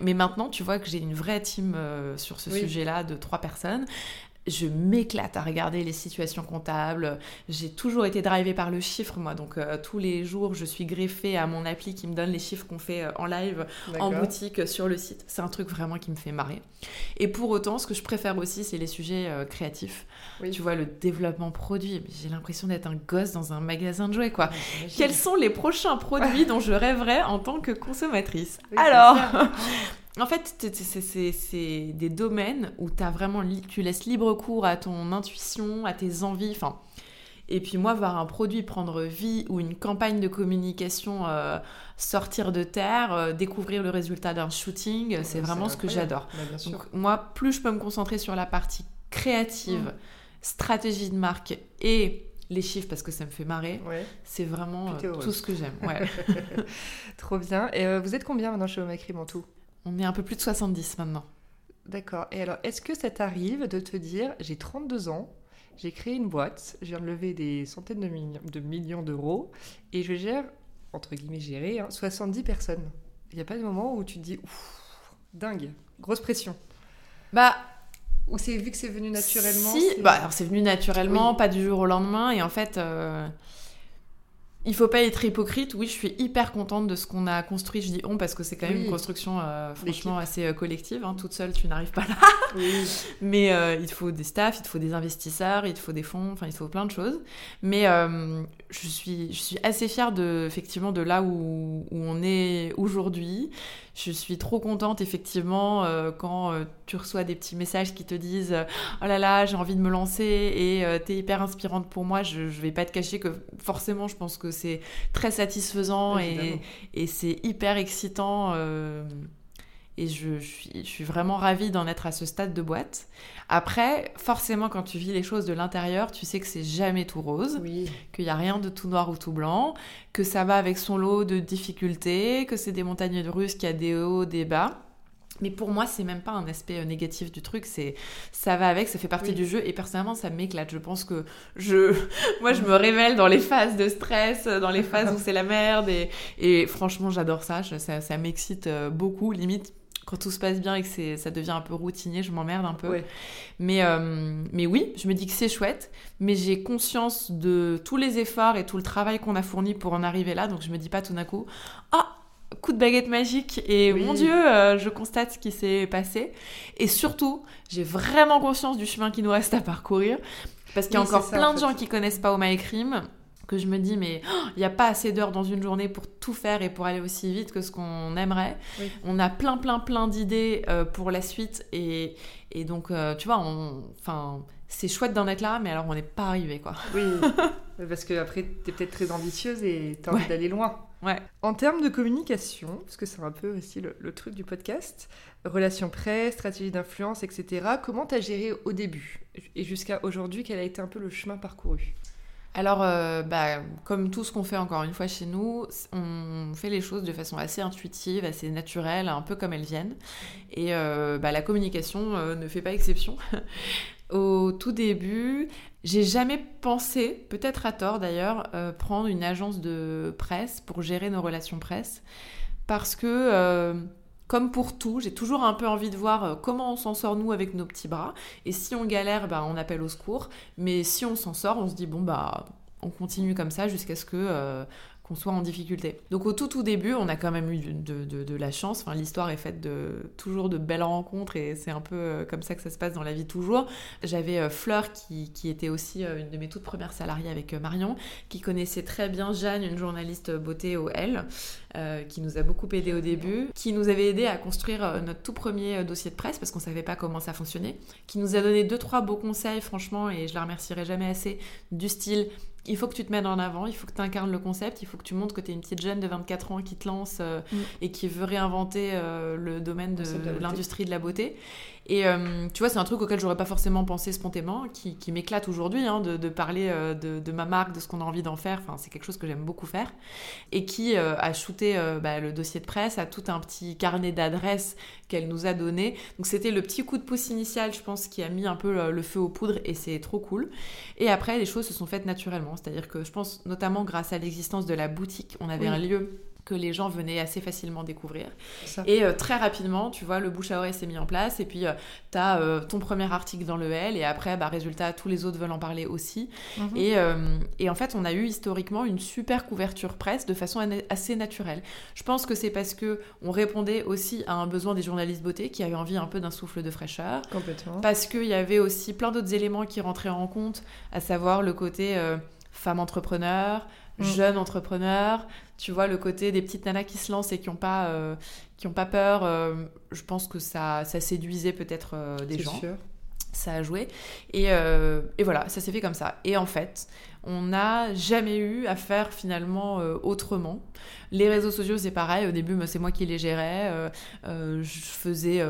mais maintenant, tu vois que j'ai une vraie team sur ce sujet-là de trois personnes je m'éclate à regarder les situations comptables. J'ai toujours été drivée par le chiffre, moi. Donc, euh, tous les jours, je suis greffée à mon appli qui me donne les chiffres qu'on fait euh, en live, en boutique, sur le site. C'est un truc vraiment qui me fait marrer. Et pour autant, ce que je préfère aussi, c'est les sujets euh, créatifs. Tu vois, le développement produit. J'ai l'impression d'être un gosse dans un magasin de jouets, quoi. Quels sont les prochains produits dont je rêverais en tant que consommatrice? Alors, En fait, c'est des domaines où as vraiment, tu laisses libre cours à ton intuition, à tes envies. Enfin, et puis moi, voir un produit prendre vie ou une campagne de communication euh, sortir de terre, euh, découvrir le résultat d'un shooting, c'est vraiment ce que j'adore. Bah, Donc moi, plus je peux me concentrer sur la partie créative, mm. stratégie de marque et les chiffres parce que ça me fait marrer, c'est vraiment euh, tout ce que j'aime. Trop bien. Et vous êtes combien maintenant chez Omacrim en tout? On est un peu plus de 70 maintenant. D'accord. Et alors, est-ce que ça t'arrive de te dire, j'ai 32 ans, j'ai créé une boîte, de lever des centaines de, millions, d'euros et je gère, entre guillemets gérer, 70 hein, personnes? Il n'y a pas de moment où tu te dis, ouf, dingue, grosse pression. Bah, ou c'est vu que c'est venu naturellement Si, bah alors c'est venu naturellement, pas du jour au lendemain, et en fait, euh, il faut pas être hypocrite. Oui, je suis hyper contente de ce qu'on a construit. Je dis on parce que c'est quand même une construction euh, franchement assez euh, collective. Hein. Toute seule, tu n'arrives pas là. Mais euh, il te faut des staffs, il te faut des investisseurs, il te faut des fonds, enfin il te faut plein de choses. Mais je suis, je suis assez fière de effectivement de là où, où on est aujourd'hui. Je suis trop contente effectivement quand tu reçois des petits messages qui te disent oh là là j'ai envie de me lancer et tu es hyper inspirante pour moi. Je, je vais pas te cacher que forcément je pense que c'est très satisfaisant et, c'est hyper excitant. Euh, et je, suis, vraiment ravie d'en être à ce stade de boîte. Après, forcément, quand tu vis les choses de l'intérieur, tu sais que c'est jamais tout rose, qu'il n'y a rien de tout noir ou tout blanc, que ça va avec son lot de difficultés, que c'est des montagnes russes, qu'il y a des hauts, des bas. Mais pour moi, c'est même pas un aspect euh, négatif du truc, c'est ça va avec, ça fait partie du jeu. Et personnellement, ça m'éclate. Je pense que je moi je me révèle dans les phases de stress, dans les phases où c'est la merde. Et, et franchement, j'adore ça, ça, ça m'excite euh, beaucoup, limite quand tout se passe bien et que ça devient un peu routinier, je m'emmerde un peu. Mais, euh, mais oui, je me dis que c'est chouette, mais j'ai conscience de tous les efforts et tout le travail qu'on a fourni pour en arriver là, donc je me dis pas tout d'un coup, ah, coup de baguette magique et mon Dieu, euh, je constate ce qui s'est passé. Et surtout, j'ai vraiment conscience du chemin qui nous reste à parcourir parce qu'il y a encore plein de gens qui connaissent pas My Crime que je me dis mais oh, il n'y a pas assez d'heures dans une journée pour tout faire et pour aller aussi vite que ce qu'on aimerait. On a plein plein plein d'idées euh, pour la suite et, et donc euh, tu vois, enfin c'est chouette d'en être là, mais alors on n'est pas arrivé quoi. Oui, parce que après tu es peut-être très ambitieuse et tu as envie d'aller loin. Ouais. En termes de communication, parce que c'est un peu aussi le, truc du podcast, relations presse, stratégie d'influence, etc., comment tu as géré au début et jusqu'à aujourd'hui, quel a été un peu le chemin parcouru? Alors, euh, bah, comme tout ce qu'on fait encore une fois chez nous, on fait les choses de façon assez intuitive, assez naturelle, un peu comme elles viennent. Et euh, bah, la communication euh, ne fait pas exception. Au tout début, j'ai jamais pensé, peut-être à tort d'ailleurs, euh, prendre une agence de presse pour gérer nos relations presse. Parce que, euh, comme pour tout, j'ai toujours un peu envie de voir euh, comment on s'en sort nous avec nos petits bras. Et si on galère, bah, on appelle au secours. Mais si on s'en sort, on se dit, bon, bah, on continue comme ça jusqu'à ce que qu'on soit en difficulté. Donc au tout tout début, on a quand même eu de, la chance. L'histoire est faite de toujours de belles rencontres et c'est un peu euh, comme ça que ça se passe dans la vie toujours. J'avais euh, Fleur qui, qui, était aussi euh, une de mes toutes premières salariées avec Marion, qui connaissait très bien Jeanne, une journaliste beauté au L, qui nous a beaucoup aidé au début, qui nous avait aidé à construire notre tout premier dossier de presse parce qu'on savait pas comment ça fonctionnait, qui nous a donné deux trois beaux conseils franchement et je la remercierai jamais assez du style il faut que tu te mettes en avant, il faut que tu incarnes le concept, il faut que tu montres que tu es une petite jeune de 24 ans qui te lance euh, mm. et qui veut réinventer euh, le domaine de, l'industrie de la beauté. Et euh, tu vois, c'est un truc auquel j'aurais pas forcément pensé spontanément, qui, m'éclate aujourd'hui, hein, de, parler de, ma marque, de ce qu'on a envie d'en faire. Enfin, c'est quelque chose que j'aime beaucoup faire. Et qui a shooté bah, le dossier de presse, a tout un petit carnet d'adresses qu'elle nous a donné. Donc c'était le petit coup de pouce initial, je pense, qui a mis un peu le feu aux poudres et c'est trop cool. Et après, les choses se sont faites naturellement. C'est-à-dire que je pense notamment grâce à l'existence de la boutique, on avait un lieu que les gens venaient assez facilement découvrir. Et euh, très rapidement, tu vois, le bouche à oreille s'est mis en place et puis euh, tu as euh, ton premier article dans le L et après, bah, résultat, tous les autres veulent en parler aussi. Mhm. et, et, en fait, on a eu historiquement une super couverture presse de façon assez naturelle. Je pense que c'est parce que on répondait aussi à un besoin des journalistes beauté qui avaient envie un peu d'un souffle de fraîcheur. Complètement. Parce qu'il y avait aussi plein d'autres éléments qui rentraient en compte, à savoir le côté femme entrepreneur, mm. jeune entrepreneur, tu vois le côté des petites nanas qui se lancent et qui n'ont pas, euh, qui ont pas peur. Euh, je pense que ça, ça séduisait peut-être euh, des gens. Sûr. Ça a joué. Et, et voilà, ça s'est fait comme ça. Et en fait, on n'a jamais eu à faire finalement autrement. Les réseaux sociaux, c'est pareil. Au début, c'est moi qui les gérais. je faisais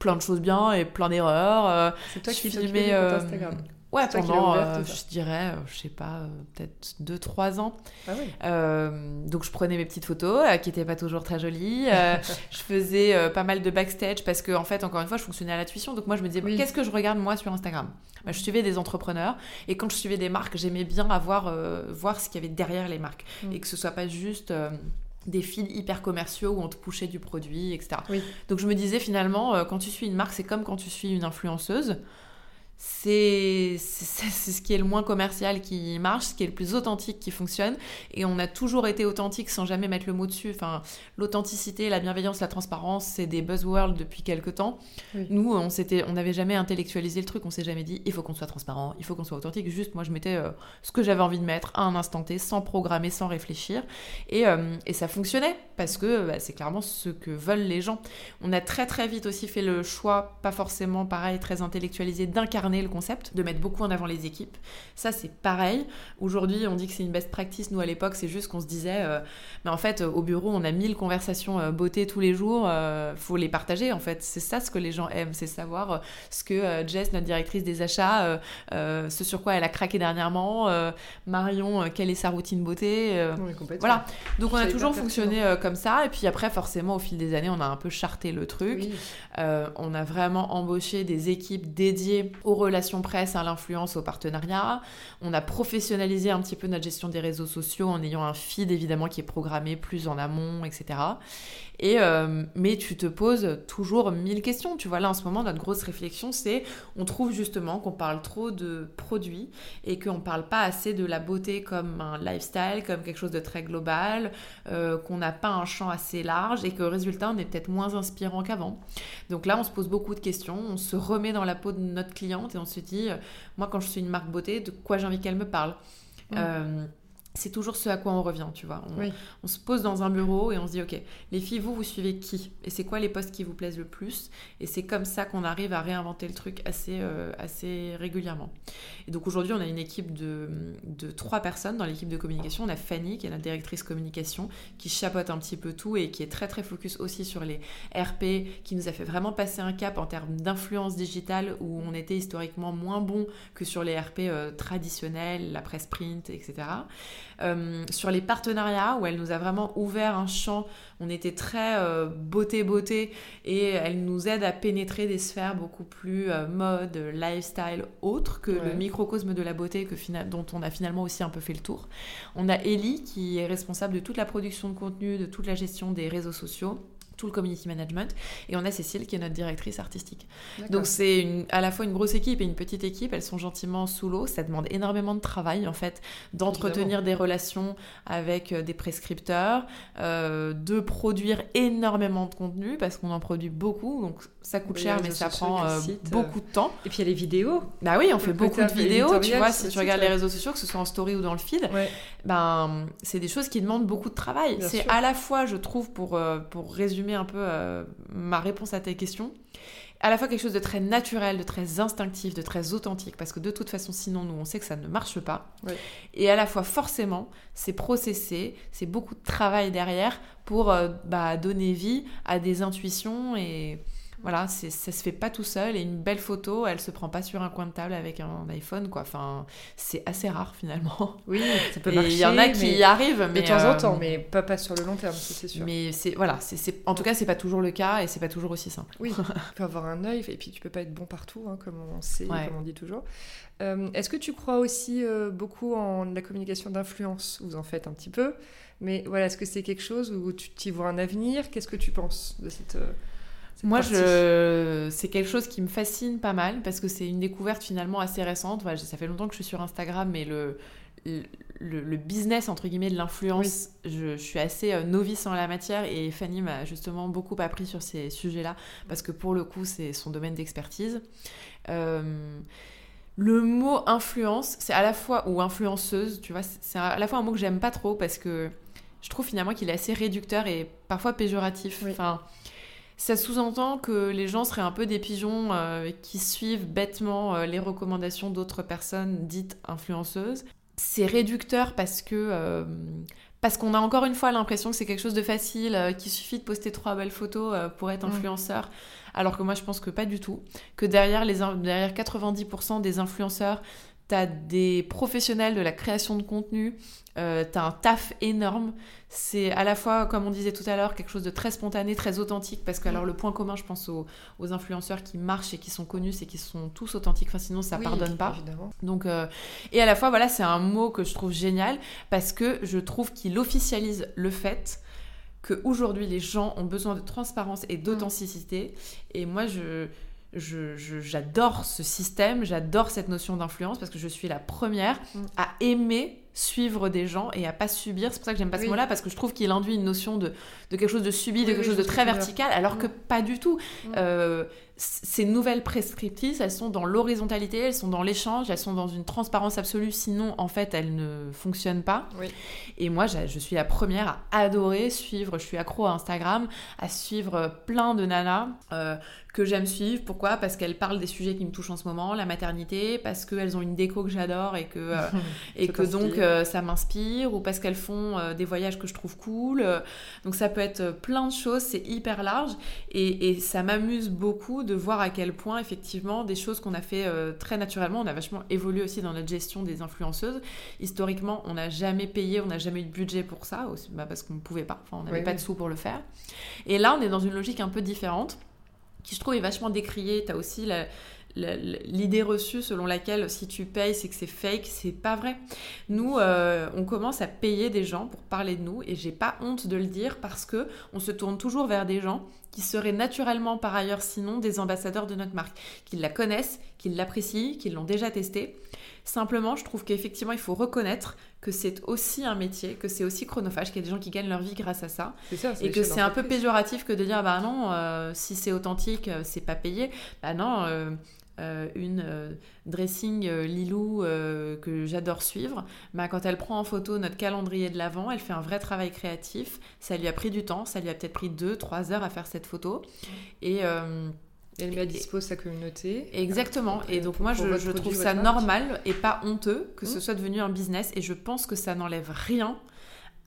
plein de choses bien et plein d'erreurs. c'est toi qui filmais Instagram Ouais, pendant, euh, je dirais, euh, je sais pas, euh, peut-être 2-3 ans. Ah oui. donc je prenais mes petites photos, qui n'étaient pas toujours très jolies. je faisais pas mal de backstage parce que, en fait, encore une fois, je fonctionnais à la tuition. Donc moi, je me disais, qu'est-ce que je regarde moi sur Instagram? Bah, Je suivais des entrepreneurs et quand je suivais des marques, j'aimais bien avoir, voir ce qu'il y avait derrière les marques mm. et que ce soit pas juste des fils hyper commerciaux où on te poussait du produit, etc. Donc je me disais finalement, quand tu suis une marque, c'est comme quand tu suis une influenceuse c'est ce qui est le moins commercial qui marche, ce qui est le plus authentique qui fonctionne. Et on a toujours été authentique sans jamais mettre le mot dessus. Enfin, l'authenticité, la bienveillance, la transparence, c'est des buzzwords depuis quelques temps. Nous, on s'était, on n'avait jamais intellectualisé le truc. On s'est jamais dit, il faut qu'on soit transparent, il faut qu'on soit authentique. Juste, moi, je mettais euh, ce que j'avais envie de mettre à un instant T, sans programmer, sans réfléchir. Et, euh, et ça fonctionnait parce que bah, c'est clairement ce que veulent les gens. On a très très vite aussi fait le choix, pas forcément pareil, très intellectualisé, d'incarner le concept, de mettre beaucoup en avant les équipes. Ça, c'est pareil. Aujourd'hui, on dit que c'est une best practice. Nous, à l'époque, c'est juste qu'on se disait, euh, mais en fait, au bureau, on a mille conversations euh, beauté tous les jours. Euh, faut les partager, en fait. C'est ça ce que les gens aiment, c'est savoir ce que Jess, notre directrice des achats, ce sur quoi elle a craqué dernièrement. Marion, quelle est sa routine beauté. voilà. Donc, on a toujours fonctionné comme ça. Et puis après, forcément, au fil des années, on a un peu charté le truc. on a vraiment embauché des équipes dédiées aux relations presse, à l'influence, au partenariat. On a professionnalisé un petit peu notre gestion des réseaux sociaux en ayant un feed évidemment qui est programmé plus en amont, etc. Et, euh, mais tu te poses toujours mille questions. Tu vois, là en ce moment, notre grosse réflexion, c'est on trouve justement qu'on parle trop de produits et qu'on ne parle pas assez de la beauté comme un lifestyle, comme quelque chose de très global, euh, qu'on n'a pas un champ assez large et que le résultat, on est peut-être moins inspirant qu'avant. Donc là, on se pose beaucoup de questions, on se remet dans la peau de notre et on se dit, euh, moi, quand je suis une marque beauté, de quoi j'ai envie qu'elle me parle c'est toujours ce à quoi on revient, tu vois. On, se pose dans un bureau et on se dit, ok, les filles, vous, vous suivez qui? Et c'est quoi les postes qui vous plaisent le plus? Et c'est comme ça qu'on arrive à réinventer le truc assez, euh, assez régulièrement. Et donc aujourd'hui, on a une équipe de, de trois personnes dans l'équipe de communication. On a Fanny, qui est notre directrice communication, qui chapeaute un petit peu tout et qui est très très focus aussi sur les RP, qui nous a fait vraiment passer un cap en termes d'influence digitale où on était historiquement moins bon que sur les RP euh, traditionnels, la presse print, etc. Euh, sur les partenariats, où elle nous a vraiment ouvert un champ, on était très euh, beauté, beauté, et elle nous aide à pénétrer des sphères beaucoup plus euh, mode, lifestyle, autres que le microcosme de la beauté que, dont on a finalement aussi un peu fait le tour. On a Ellie qui est responsable de toute la production de contenu, de toute la gestion des réseaux sociaux tout le community management. Et on a Cécile qui est notre directrice artistique. Donc c'est à la fois une grosse équipe et une petite équipe. Elles sont gentiment sous l'eau. Ça demande énormément de travail en fait, d'entretenir des relations avec euh, des prescripteurs, euh, de produire énormément de contenu parce qu'on en produit beaucoup. Donc ça coûte cher, mais ça prend euh, beaucoup de temps. Et puis il y a les vidéos. Bah oui, on fait beaucoup de vidéos. Tu vois, si tu regardes les réseaux sociaux, que ce soit en story ou dans le feed, ben c'est des choses qui demandent beaucoup de travail. C'est à la fois, je trouve, pour, pour résumer un peu euh, ma réponse à tes questions. À la fois quelque chose de très naturel, de très instinctif, de très authentique, parce que de toute façon, sinon, nous, on sait que ça ne marche pas. Et à la fois, forcément, c'est processé, c'est beaucoup de travail derrière pour euh, bah, donner vie à des intuitions et voilà, ça se fait pas tout seul et une belle photo, elle se prend pas sur un coin de table avec un iPhone, quoi. Enfin, c'est assez rare finalement. Oui, ça peut marcher. Il y en a qui y arrivent, mais de temps en temps, euh, mais pas, pas sur le long terme, c'est sûr. Mais c'est voilà, c'est en tout cas, c'est pas toujours le cas et c'est pas toujours aussi simple. Oui, il faut avoir un œil et puis tu peux pas être bon partout, hein, comme on sait, comme on dit toujours. Euh, est-ce que tu crois aussi euh, beaucoup en la communication d'influence? Vous en faites un petit peu, mais voilà, est-ce que c'est quelque chose où tu y vois un avenir? Qu'est-ce que tu penses de cette moi, je... c'est quelque chose qui me fascine pas mal parce que c'est une découverte finalement assez récente. ça fait longtemps que je suis sur Instagram, mais le, le, business entre guillemets de l'influence, je, suis assez euh, novice en la matière et Fanny m'a justement beaucoup appris sur ces sujets-là parce que pour le coup, c'est son domaine d'expertise. Euh, le mot influence, c'est à la fois ou influenceuse, tu vois, c'est à la fois un mot que j'aime pas trop parce que je trouve finalement qu'il est assez réducteur et parfois péjoratif. Enfin, ça sous-entend que les gens seraient un peu des pigeons euh, qui suivent bêtement euh, les recommandations d'autres personnes dites influenceuses. c'est réducteur parce que parce qu'on a encore une fois l'impression que c'est quelque chose de facile, euh, qu'il suffit de poster trois belles photos euh, pour être mm. influenceur, alors que moi je pense que pas du tout. Que derrière, les, derrière 90% des influenceurs, t'as des professionnels de la création de contenu, euh, t'as un taf énorme. C'est à la fois, comme on disait tout à l'heure, quelque chose de très spontané, très authentique, parce que alors le point commun, je pense aux, influenceurs qui marchent et qui sont connus, c'est qu'ils sont tous authentiques. Enfin, sinon, ça pardonne pas. Donc, euh, et à la fois, voilà, c'est un mot que je trouve génial parce que je trouve qu'il officialise le fait qu'aujourd'hui, les gens ont besoin de transparence et d'authenticité. Et moi, je j'adore ce système, j'adore cette notion d'influence parce que je suis la première mm. à aimer suivre des gens et à pas subir. C'est pour ça que j'aime pas ce mot-là parce que je trouve qu'il induit une notion de, de, quelque chose de subi, de quelque chose de très vertical, alors que mm. pas du tout. Mm. Euh, ces nouvelles prescriptrices, elles sont dans l'horizontalité, elles sont dans l'échange, elles sont dans une transparence absolue, sinon en fait elles ne fonctionnent pas. Et moi je suis la première à adorer suivre, je suis accro à Instagram, à suivre plein de nanas euh, que j'aime suivre. Pourquoi? Parce qu'elles parlent des sujets qui me touchent en ce moment, la maternité, parce qu'elles ont une déco que j'adore et que, euh, et que donc euh, ça m'inspire, ou parce qu'elles font des voyages que je trouve cool. donc ça peut être plein de choses, c'est hyper large et, et ça m'amuse beaucoup de voir à quel point, effectivement, des choses qu'on a fait euh, très naturellement, on a vachement évolué aussi dans notre gestion des influenceuses. Historiquement, on n'a jamais payé, on n'a jamais eu de budget pour ça, aussi, bah, parce qu'on ne pouvait pas, enfin, on n'avait pas de sous pour le faire. Et là, on est dans une logique un peu différente, qui je trouve est vachement décriée. Tu as aussi la, l'idée reçue selon laquelle si tu payes c'est que c'est fake, c'est pas vrai. Nous, euh, on commence à payer des gens pour parler de nous et j'ai pas honte de le dire parce que on se tourne toujours vers des gens qui seraient naturellement par ailleurs sinon des ambassadeurs de notre marque, qui la connaissent, qui l'apprécient, qui l'ont déjà testée. Simplement, je trouve qu'effectivement, il faut reconnaître que c'est aussi un métier, que c'est aussi chronophage, qu'il y a des gens qui gagnent leur vie grâce à ça. et que c'est un peu péjoratif que de dire, bah non, euh, si c'est authentique, euh, c'est pas payé. Bah non, euh, une euh, dressing euh, Lilou que j'adore suivre, bah, quand elle prend en photo notre calendrier de l'avant, elle fait un vrai travail créatif. Ça lui a pris du temps, ça lui a peut-être pris 2-3 heures à faire cette photo. Et. elle met à sa communauté. Exactement. et donc moi, je, trouve ça normal et pas honteux que ce mmh. soit devenu un business. Et je pense que ça n'enlève rien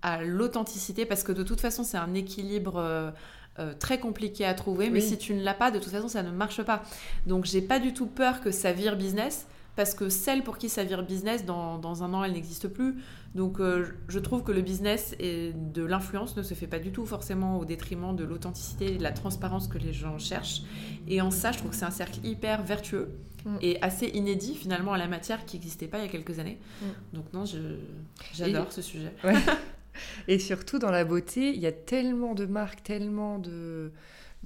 à l'authenticité parce que de toute façon, c'est un équilibre euh, très compliqué à trouver, mais si tu ne l'as pas, de toute façon, ça ne marche pas. Donc, j'ai pas du tout peur que ça vire business, parce que celle pour qui ça vire business, dans, dans un an, elle n'existe plus. Donc, euh, je trouve que le business et de l'influence ne se fait pas du tout forcément au détriment de l'authenticité et de la transparence que les gens cherchent. Et en ça, je trouve que c'est un cercle hyper vertueux mm. et assez inédit finalement à la matière qui n'existait pas il y a quelques années. Mm. Donc, non, j'adore ce sujet. Et surtout, dans la beauté, il y a tellement de marques, tellement de...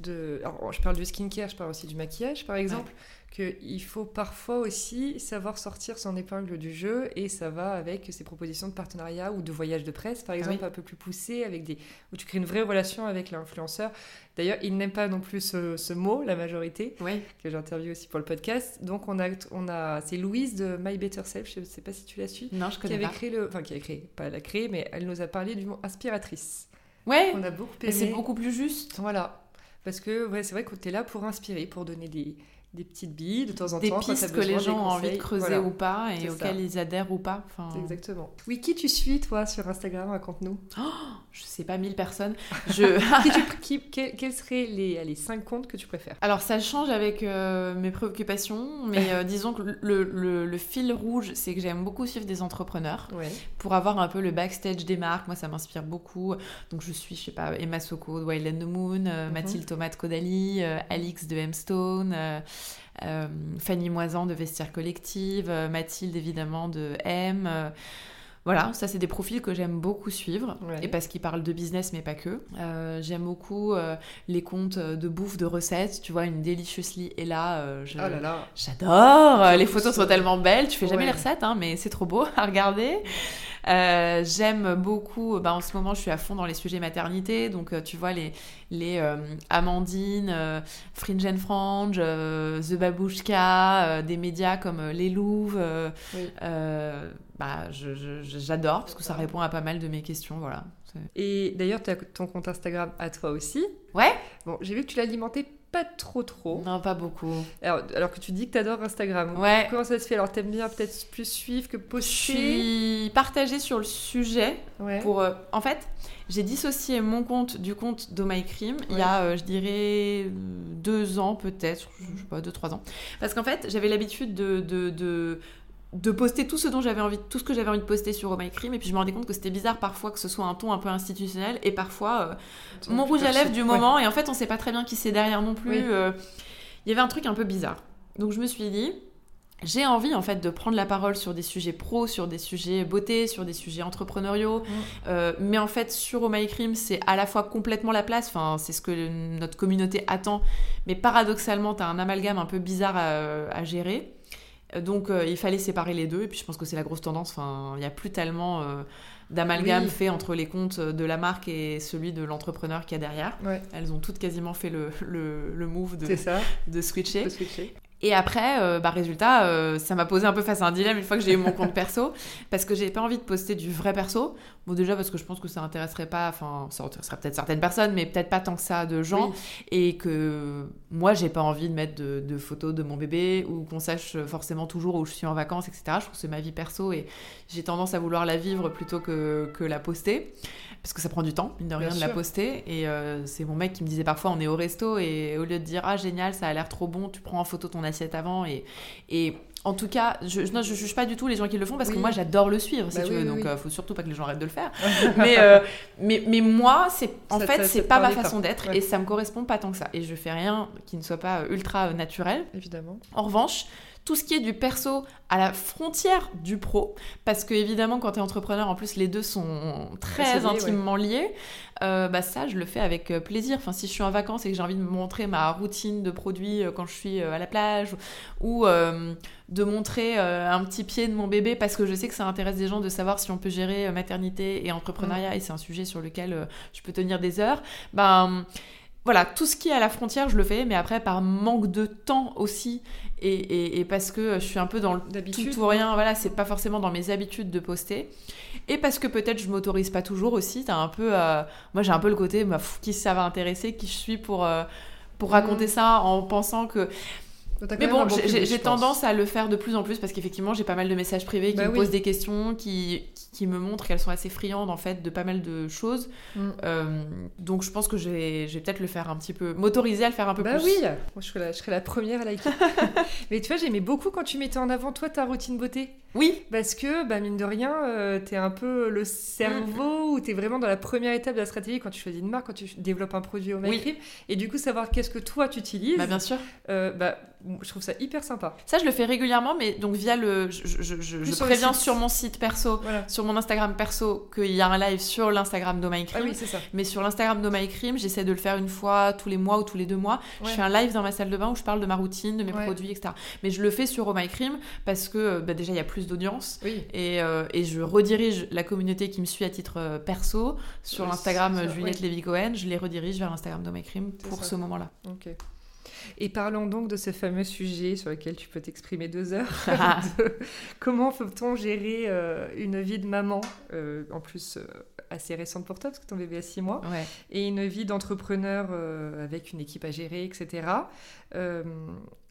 de... je parle du skincare, je parle aussi du maquillage, par exemple qu'il faut parfois aussi savoir sortir son épingle du jeu et ça va avec ces propositions de partenariat ou de voyage de presse, par ah exemple, un peu plus poussé, avec des... où tu crées une vraie relation avec l'influenceur. D'ailleurs, ils n'aiment pas non plus ce, mot, la majorité, que j'interviewe aussi pour le podcast. Donc, on a, on a... c'est Louise de My Better Self, je ne sais pas si tu la suis. Non, je connais qui avait Créé le... Enfin, qui a créé, pas la créé, mais elle nous a parlé du mot inspiratrice. Ouais, on a beaucoup C'est beaucoup plus juste. Voilà. Parce que ouais, c'est vrai que tu es là pour inspirer, pour donner des, des petites billes de temps en des temps. Des pistes que les gens ont envie de creuser ou pas et auxquelles ils adhèrent ou pas. Enfin... Exactement. Oui, qui tu suis toi sur Instagram? Raconte-nous. Oh, je sais pas, mille personnes. Je... qui quels seraient les, les cinq comptes que tu préfères? Alors ça change avec euh, mes préoccupations, mais euh, disons que le, le, le fil rouge, c'est que j'aime beaucoup suivre des entrepreneurs pour avoir un peu le backstage des marques. Moi, ça m'inspire beaucoup. Donc je suis, je sais pas, Emma Soko de Wild and the Moon, euh, mhm. Mathilde Tomate Caudalie, Alix de M-Stone. Euh, Fanny Moisan de Vestiaire Collective, Mathilde évidemment de M. Euh, voilà, ça c'est des profils que j'aime beaucoup suivre, et parce qu'ils parlent de business mais pas que. j'aime beaucoup les comptes de bouffe, de recettes, tu vois, une Deliciously et là, oh j'adore, les photos sont tellement belles, tu fais jamais les recettes, hein, mais c'est trop beau à regarder. Euh, j'aime beaucoup, bah, en ce moment, je suis à fond dans les sujets maternité. Donc, euh, tu vois, les, les euh, Amandine, Fringe and Frange, The Babushka, des médias comme Les Louves. bah, j'adore parce que ça répond à pas mal de mes questions. Voilà. Et d'ailleurs, tu as ton compte Instagram à toi aussi. Ouais. Bon, j'ai vu que tu l'alimentais pas trop trop. Non, pas beaucoup. Alors, alors que tu dis que tu adores Instagram. Ouais. Comment ça se fait? Alors t'aimes bien peut-être plus suivre que poster? Je suis partagée sur le sujet. Ouais. Pour, euh, en fait, j'ai dissocié mon compte du compte My Crime il y a, euh, je dirais, deux ans peut-être, je sais pas, deux, trois ans. Parce qu'en fait, j'avais l'habitude de, de, de, de poster tout ce dont j'avais envie, tout ce que j'avais envie de poster sur Oh My Crime, et puis je me rendais compte que c'était bizarre parfois que ce soit un ton un peu institutionnel, et parfois euh, mon rouge à lèvres du moment, et en fait, on sait pas très bien qui c'est derrière non plus. Oui. euh, Il y avait un truc un peu bizarre. Donc je me suis dit, j'ai envie en fait de prendre la parole sur des sujets pro, sur des sujets beauté, sur des sujets entrepreneuriaux. Euh, mais en fait, sur Oh My Crime, c'est à la fois complètement la place, enfin, c'est ce que notre communauté attend, mais paradoxalement, tu as un amalgame un peu bizarre à, à gérer. Donc euh, il fallait séparer les deux, et puis je pense que c'est la grosse tendance, enfin, il n'y a plus tellement euh, d'amalgame Oui. fait entre les comptes de la marque et celui de l'entrepreneur qu'il y a derrière. Ouais, Elles ont toutes quasiment fait le, le, le move de, ça. de switcher. De switcher. Et après, euh, bah, résultat, euh, ça m'a posé un peu face à un dilemme une fois que j'ai eu mon compte perso, parce que j'ai pas envie de poster du vrai perso. Bon, déjà parce que je pense que ça intéresserait pas, enfin, ça intéresserait peut-être certaines personnes, mais peut-être pas tant que ça de gens, Oui. et que moi, j'ai pas envie de mettre de, de photos de mon bébé ou qu'on sache forcément toujours où je suis en vacances, etc. Je trouve que c'est ma vie perso et j'ai tendance à vouloir la vivre plutôt que, que la poster. Parce que ça prend du temps, mine de rien, Bien de la poster. Et euh, c'est mon mec qui me disait parfois, on est au resto et au lieu de dire, ah génial, ça a l'air trop bon, tu prends en photo ton assiette avant. Et, et en tout cas, je, non, je juge pas du tout les gens qui le font parce que moi j'adore le suivre, si Bah tu veux. oui, donc euh, faut surtout pas que les gens arrêtent de le faire. mais, euh, mais, mais moi, c'est en Ça- fait, c'est pas ma façon d'être Ouais. et ça me correspond pas tant que ça. Et je fais rien qui ne soit pas ultra naturel. Évidemment. En revanche, tout ce qui est du perso à la frontière du pro, parce que évidemment quand tu es entrepreneur, en plus les deux sont très intimement liés, euh, bah ça je le fais avec euh, plaisir. Enfin si je suis en vacances et que j'ai envie de me montrer ma routine de produits euh, quand je suis à la plage, ou euh, de montrer un petit pied de mon bébé parce que je sais que ça intéresse des gens de savoir si on peut gérer maternité et entrepreneuriat. Et c'est un sujet sur lequel je peux tenir des heures, ben voilà, tout ce qui est à la frontière, je le fais, mais après, par manque de temps aussi, et, et- et parce que je suis un peu dans le tout ou rien, voilà, c'est pas forcément dans mes habitudes de poster. Et parce que peut-être je m'autorise pas toujours aussi, t'as un peu. euh, moi, j'ai un peu le côté, bah, qui ça va intéresser, qui je suis pour. euh, pour raconter Mhm. ça en pensant que mais bon, j'ai- tendance à le faire de plus en plus parce qu'effectivement, j'ai pas mal de messages privés qui Bah me oui. posent des questions, qui, qui, me montrent qu'elles sont assez friandes en fait de pas mal de choses. Mm. Euh, donc je pense que je vais, je vais peut-être le faire un petit peu, m'autoriser à le faire un peu Bah plus. oui, moi je serais, la, je serais la première à liker. Mais tu vois, j'aimais beaucoup quand tu mettais en avant toi ta routine beauté. Oui, Parce que, bah, mine de rien, euh, t'es un peu le cerveau ou t'es vraiment dans la première étape de la stratégie quand tu choisis une marque, quand tu développes un produit au Oui. MyCrib. Et du coup, savoir qu'est-ce que toi tu utilises, bah bien sûr. euh, bah, je trouve ça hyper sympa. Ça, je le fais régulièrement, mais donc via le, je, je, je- je Plus sur préviens sur mon site perso, Voilà. sur mon Instagram perso, qu'il y a un live sur l'Instagram de My Ah oui, c'est ça. Mais sur l'Instagram de My Crime, j'essaie de le faire une fois tous les mois ou tous les deux mois. Ouais. Je fais un live dans ma salle de bain où je parle de ma routine, de mes Ouais. produits, etc. Mais je le fais sur Oh My Crime parce que euh, bah, déjà il y a plus d'audience. Oui. Et, euh, et je redirige la communauté qui me suit à titre euh, perso sur Euh, l'Instagram euh, Juliette. Lévy-Cohen. Je les redirige vers l'Instagram de pour ça. ce moment-là. Ok. Et parlons donc de ce fameux sujet sur lequel tu peux t'exprimer deux heures. De comment peut-on gérer euh, une vie de maman, euh, en plus euh, assez récente pour toi, parce que ton bébé a six mois, Ouais. et une vie d'entrepreneur avec une équipe à gérer, etc.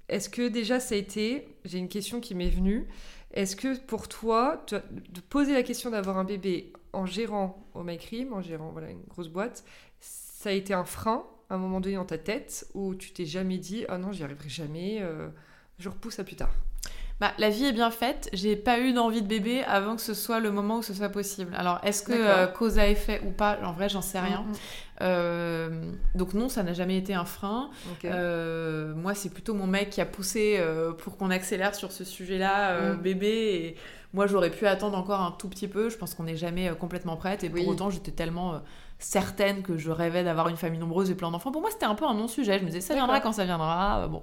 Est-ce que déjà ça a été, j'ai une question qui m'est venue, est-ce que pour toi, tu de poser la question d'avoir un bébé en gérant au MyCrim, en gérant voilà, une grosse boîte, ça a été un frein à un moment donné dans ta tête où tu t'es jamais dit ah non j'y arriverai jamais, euh, je repousse à plus tard? Bah, la vie est bien faite. J'ai pas eu d'envie de bébé avant que ce soit le moment où ce soit possible. Alors, est-ce que euh, cause à effet ou pas? En vrai, j'en sais rien. Mm, mm. Euh, donc non, ça n'a jamais été un frein. Euh, moi, c'est plutôt mon mec qui a poussé pour qu'on accélère sur ce sujet-là, Mm. bébé. Et moi, j'aurais pu attendre encore un tout petit peu. Je pense qu'on n'est jamais complètement prête. Et Oui. pour autant, j'étais tellement certaine que je rêvais d'avoir une famille nombreuse et plein d'enfants. Pour moi, c'était un peu un non-sujet. Je me disais, ça viendra quand ça viendra. Bon.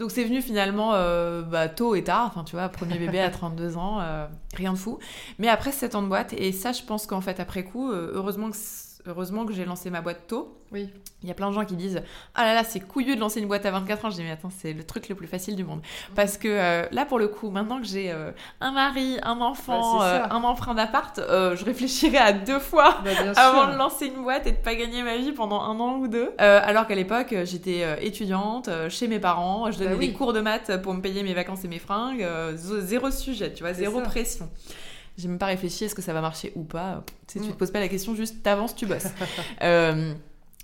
Donc c'est venu finalement euh, bah, tôt et tard, enfin tu vois, premier bébé à 32 ans, euh, rien de fou. Mais après 7 ans de boîte, et ça je pense qu'en fait après coup, euh, heureusement que Heureusement que j'ai lancé ma boîte tôt. Oui. Il y a plein de gens qui disent Ah là là, c'est couillu de lancer une boîte à 24 ans. Je dis Mais attends, c'est le truc le plus facile du monde. Parce que euh, là, pour le coup, maintenant que j'ai euh, un mari, un enfant, bah, un emprunt d'appart, je réfléchirai à deux fois bah, avant de lancer une boîte et de pas gagner ma vie pendant un an ou deux. alors qu'à l'époque, j'étais étudiante chez mes parents, je donnais bah des cours de maths pour me payer mes vacances et mes fringues. zéro sujet, tu vois, zéro pression. J'ai même pas réfléchi est-ce que ça va marcher ou pas. Tu, sais, tu mm. te poses pas la question, juste t'avances, tu bosses. euh,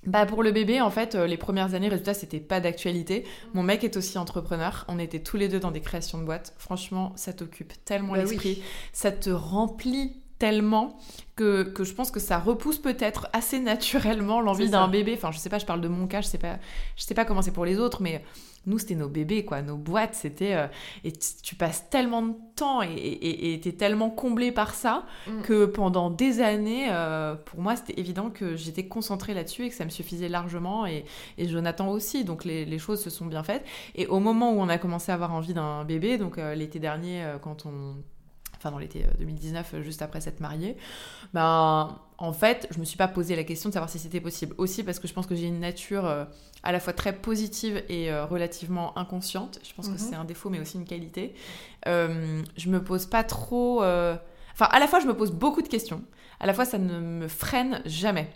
bah pour le bébé, en fait, euh, les premières années, résultat, c'était pas d'actualité. Mon mec est aussi entrepreneur. On était tous les deux dans des créations de boîtes. Franchement, ça t'occupe tellement bah l'esprit. Ça te remplit tellement que, que, je pense que ça repousse peut-être assez naturellement l'envie d'un bébé. Enfin, je sais pas, je parle de mon cas, je sais pas, je sais pas comment c'est pour les autres, mais nous, c'était nos bébés, quoi. Nos boîtes, c'était. Euh, et tu passes tellement de temps et t'es tellement comblé par ça mm. que pendant des années, euh, pour moi, c'était évident que j'étais concentrée là-dessus et que ça me suffisait largement. Et, Jonathan aussi. Donc, les, choses se sont bien faites. Et au moment où on a commencé à avoir envie d'un bébé, donc euh, l'été dernier, quand on enfin dans l'été 2019, euh, juste après s'être mariée, ben, en fait, je me suis pas posé la question de savoir si c'était possible. Aussi parce que je pense que j'ai une nature euh, à la fois très positive et euh, relativement inconsciente. Je pense que mhm. c'est un défaut, mais aussi une qualité. je me pose pas trop. Enfin, à la fois, je me pose beaucoup de questions. À la fois, ça ne me freine jamais.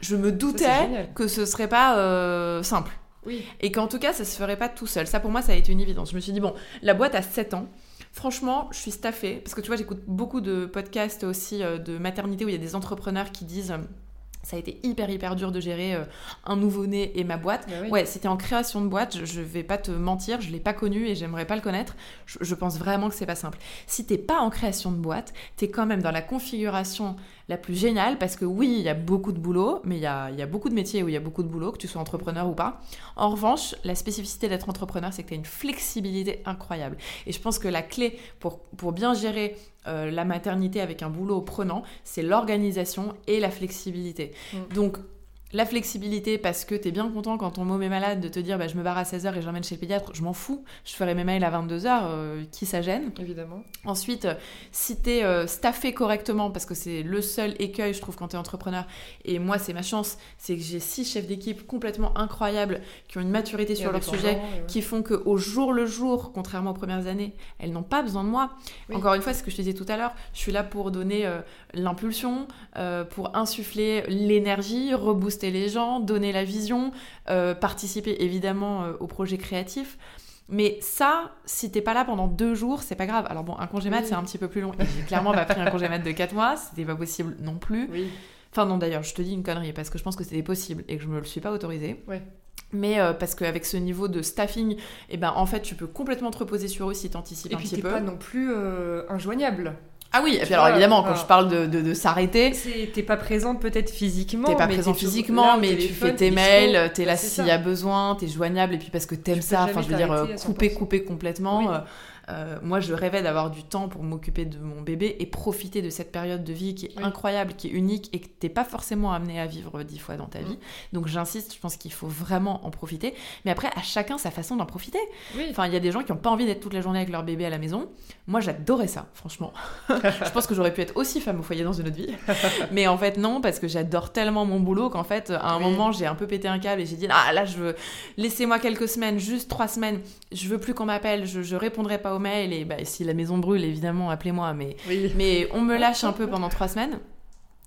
Je me doutais que ce serait pas simple. Oui. Et qu'en tout cas, ça se ferait pas tout seul. Ça, pour moi, ça a été une évidence. Je me suis dit, bon, la boîte a 7 ans. Franchement, je suis staffée parce que tu vois, j'écoute beaucoup de podcasts aussi euh, de maternité où il y a des entrepreneurs qui disent euh, ça a été hyper hyper dur de gérer euh, un nouveau-né et ma boîte. Bah ouais, c'était en création de boîte, je, vais pas te mentir, je l'ai pas connu et j'aimerais pas le connaître. Je, pense vraiment que c'est pas simple. Si t'es pas en création de boîte, t'es quand même dans la configuration la plus géniale parce que oui, il y a beaucoup de boulot, mais il y a, y a, beaucoup de métiers où il y a beaucoup de boulot, que tu sois entrepreneur ou pas. En revanche, la spécificité d'être entrepreneur, c'est que tu as une flexibilité incroyable. Et je pense que la clé pour, pour bien gérer euh, la maternité avec un boulot prenant, c'est l'organisation et la flexibilité. Mm. Donc, la flexibilité parce que tu es bien content quand ton môme est malade de te dire bah, je me barre à 16h et je l'emmène chez le pédiatre, je m'en fous, je ferai mes mails à 22h, euh, qui ça gêne Évidemment. Ensuite, euh, si tu es euh, staffé correctement, parce que c'est le seul écueil je trouve quand tu es entrepreneur, et moi c'est ma chance, c'est que j'ai six chefs d'équipe complètement incroyables qui ont une maturité sur leur sujet, qui font qu'au jour le jour, contrairement aux premières années, elles n'ont pas besoin de moi. Encore une fois, ce que je te disais tout à l'heure, je suis là pour donner l'impulsion, pour insuffler l'énergie, rebooster les gens, donner la vision, euh, participer évidemment euh, au projet créatif. Mais ça, si t'es pas là pendant deux jours, c'est pas grave. Alors bon, un congé mat, c'est un petit peu plus long. J'ai clairement pas pris un congé mat de quatre mois, c'était pas possible non plus. Enfin non, d'ailleurs, je te dis une connerie parce que je pense que c'était possible et que je me le suis pas autorisé. Mais euh, parce qu'avec ce niveau de staffing, eh ben, en fait, tu peux complètement te reposer sur eux si tu anticipes un petit peu. Et puis, pas non plus injoignable. Ah oui, et puis alors évidemment, quand je parle de, de, de s'arrêter. T'es pas présente peut-être physiquement. T'es pas présent physiquement, mais tu fais tes mails, t'es là s'il y a besoin, t'es joignable, et puis parce que t'aimes ça, enfin je veux dire, couper, couper complètement. Euh, euh, moi, je rêvais d'avoir du temps pour m'occuper de mon bébé et profiter de cette période de vie qui est incroyable, qui est unique et que t'es pas forcément amené à vivre dix fois dans ta vie. Donc, j'insiste, je pense qu'il faut vraiment en profiter. Mais après, à chacun sa façon d'en profiter. Enfin, il y a des gens qui n'ont pas envie d'être toute la journée avec leur bébé à la maison. Moi, j'adorais ça, franchement. je pense que j'aurais pu être aussi femme au foyer dans une autre vie. Mais en fait, non, parce que j'adore tellement mon boulot qu'en fait, à un moment, j'ai un peu pété un câble et j'ai dit, ah là, je veux, laissez-moi quelques semaines, juste trois semaines. Je veux plus qu'on m'appelle, je, je répondrai pas mail et bah, si la maison brûle, évidemment, appelez-moi. Mais, mais on me lâche un peu pendant trois semaines.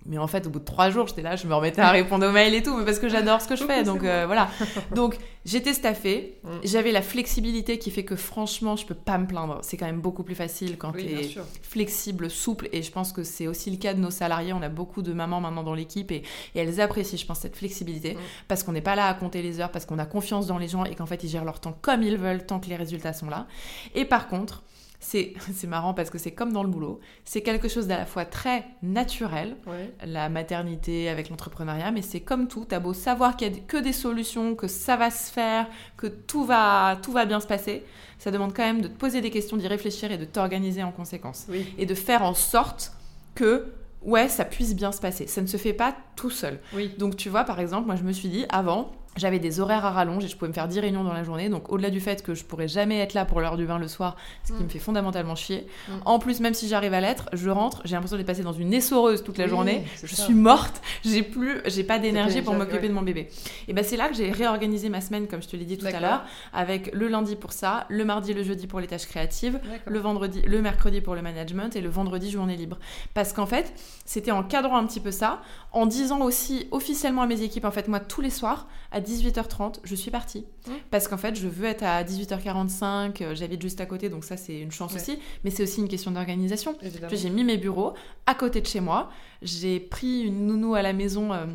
Mais en fait, au bout de trois jours, j'étais là, je me remettais à répondre aux mails et tout, mais parce que j'adore ce que je fais. Donc euh, voilà. Donc j'étais staffée, mm. j'avais la flexibilité qui fait que franchement, je peux pas me plaindre. C'est quand même beaucoup plus facile quand tu es flexible, souple. Et je pense que c'est aussi le cas de nos salariés. On a beaucoup de mamans maintenant dans l'équipe et, elles apprécient, je pense, cette flexibilité mm. parce qu'on n'est pas là à compter les heures, parce qu'on a confiance dans les gens et qu'en fait, ils gèrent leur temps comme ils veulent tant que les résultats sont là. Et par contre, c'est marrant parce que c'est comme dans le boulot. C'est quelque chose d'à la fois très naturel, la maternité avec l'entrepreneuriat, mais c'est comme tout. T'as beau savoir qu'il n'y a que des solutions, que ça va se faire, que tout va, tout va bien se passer. Ça demande quand même de te poser des questions, d'y réfléchir et de t'organiser en conséquence. Et de faire en sorte que ouais, ça puisse bien se passer. Ça ne se fait pas tout seul. Donc tu vois, par exemple, moi je me suis dit, avant, j'avais des horaires à rallonge et je pouvais me faire 10 réunions dans la journée. Donc, au-delà du fait que je pourrais jamais être là pour l'heure du bain le soir, ce qui mm. me fait fondamentalement chier. Mm. En plus, même si j'arrive à l'être, je rentre, j'ai l'impression d'être passée dans une essoreuse toute la journée. Je suis morte, j'ai plus, j'ai pas d'énergie pour m'occuper de mon bébé. Et ben, c'est là que j'ai réorganisé ma semaine, comme je te l'ai dit tout à l'heure, avec le lundi pour ça, le mardi, le jeudi pour les tâches créatives, le vendredi, le mercredi pour le management et le vendredi journée libre. Parce qu'en fait, c'était en cadrant un petit peu ça, en disant aussi officiellement à mes équipes, en fait, moi, tous les soirs, à 18h30, je suis partie. Parce qu'en fait, je veux être à 18h45, euh, j'habite juste à côté, donc ça, c'est une chance aussi. Mais c'est aussi une question d'organisation. J'ai mis mes bureaux à côté de chez moi. J'ai pris une nounou à la maison. Euh,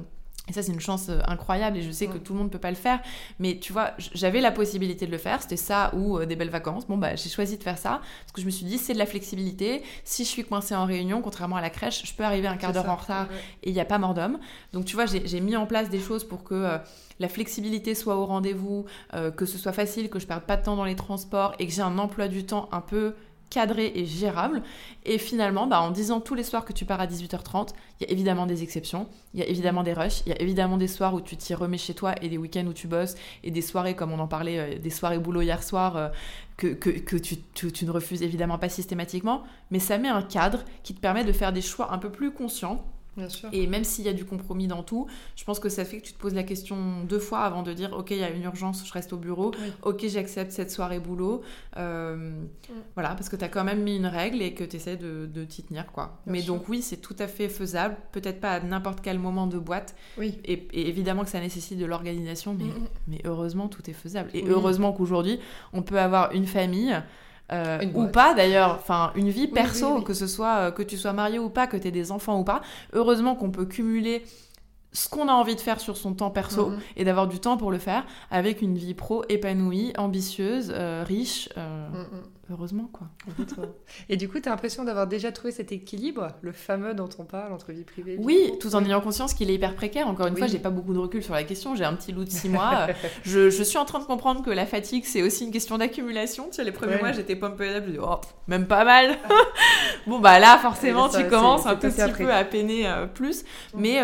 et ça, c'est une chance euh, incroyable et je sais que tout le monde ne peut pas le faire. Mais tu vois, j'avais la possibilité de le faire. C'était ça ou des belles vacances. Bon, bah, j'ai choisi de faire ça parce que je me suis dit, c'est de la flexibilité. Si je suis coincée en réunion, contrairement à la crèche, je peux arriver un quart d'heure en retard et il n'y a pas mort d'homme. Donc, tu vois, j'ai mis en place des choses pour que la flexibilité soit au rendez-vous, euh, que ce soit facile, que je perde pas de temps dans les transports et que j'ai un emploi du temps un peu cadré et gérable. Et finalement, bah, en disant tous les soirs que tu pars à 18h30, il y a évidemment des exceptions, il y a évidemment des rushs, il y a évidemment des soirs où tu t'y remets chez toi et des week-ends où tu bosses et des soirées, comme on en parlait, euh, des soirées boulot hier soir, euh, que, que, tu, tu, ne refuses évidemment pas systématiquement, mais ça met un cadre qui te permet de faire des choix un peu plus conscients et même s'il y a du compromis dans tout, je pense que ça fait que tu te poses la question deux fois avant de dire ok, il y a une urgence, je reste au bureau. Ok, j'accepte cette soirée boulot. Euh, voilà, parce que tu as quand même mis une règle et que tu essaies de, de t'y tenir. quoi. Mais donc, oui, c'est tout à fait faisable. Peut-être pas à n'importe quel moment de boîte. Oui. Et, évidemment que ça nécessite de l'organisation, mais, mais heureusement, tout est faisable. Et heureusement qu'aujourd'hui, on peut avoir une famille. Euh, ou pas d'ailleurs, enfin une vie perso, que ce soit euh, que tu sois marié ou pas, que tu aies des enfants ou pas. Heureusement qu'on peut cumuler ce qu'on a envie de faire sur son temps perso mhm. et d'avoir du temps pour le faire avec une vie pro épanouie, ambitieuse, euh, riche. Euh, mm, mm. Heureusement, quoi. et du coup, tu as l'impression d'avoir déjà trouvé cet équilibre, le fameux dont on parle entre vie privée et vie Oui, tout en ayant conscience qu'il est hyper précaire. Encore une fois, j'ai pas beaucoup de recul sur la question. J'ai un petit loup de six mois. je, je, suis en train de comprendre que la fatigue, c'est aussi une question d'accumulation. Tu sais, les premiers mois, j'étais pompée je dis, oh, même pas mal. bon, bah là, forcément, tu commences un tout petit peu à peiner euh, plus. Mais.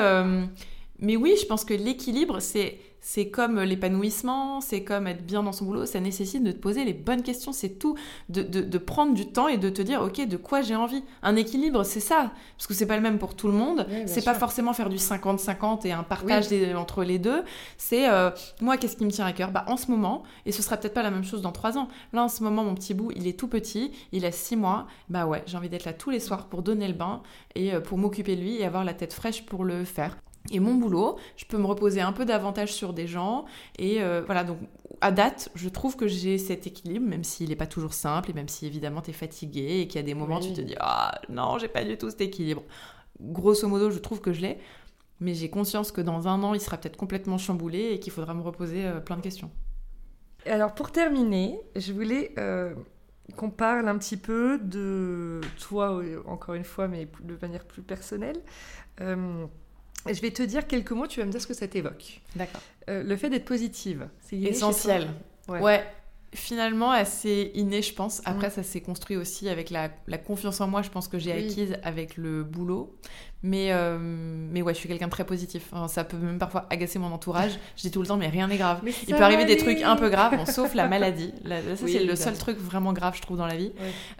Mais oui, je pense que l'équilibre, c'est c'est comme l'épanouissement, c'est comme être bien dans son boulot, ça nécessite de te poser les bonnes questions, c'est tout, de, de, prendre du temps et de te dire, ok, de quoi j'ai envie? Un équilibre, c'est ça, parce que c'est pas le même pour tout le monde, c'est pas forcément faire du 50-50 et un partage entre les deux, c'est euh, moi, qu'est-ce qui me tient à cœur? Bah, En ce moment, et ce sera peut-être pas la même chose dans trois ans, là en ce moment, mon petit bout, il est tout petit, il a six mois, bah ouais, j'ai envie d'être là tous les soirs pour donner le bain et euh, pour m'occuper de lui et avoir la tête fraîche pour le faire. Et mon boulot, je peux me reposer un peu davantage sur des gens. Et euh, voilà, donc à date, je trouve que j'ai cet équilibre, même s'il n'est pas toujours simple, et même si évidemment tu es fatigué et qu'il y a des moments où tu te dis Ah non, j'ai pas du tout cet équilibre. Grosso modo, je trouve que je l'ai, mais j'ai conscience que dans un an, il sera peut-être complètement chamboulé et qu'il faudra me reposer euh, plein de questions. Alors pour terminer, je voulais euh, qu'on parle un petit peu de toi, encore une fois, mais de manière plus personnelle. Je vais te dire quelques mots, tu vas me dire ce que ça t'évoque. D'accord. Euh, le fait d'être positive, c'est essentiel. Ouais. Finalement, assez inné, je pense. Après, mm. ça s'est construit aussi avec la, confiance en moi, je pense que j'ai acquise avec le boulot. Mais, euh, mais ouais, je suis quelqu'un de très positif. ça peut même parfois agacer mon entourage. Je dis tout le temps, mais rien n'est grave. Il peut arriver des trucs un peu graves, sauf la maladie. ça, c'est le seul truc vraiment grave, je trouve, dans la vie.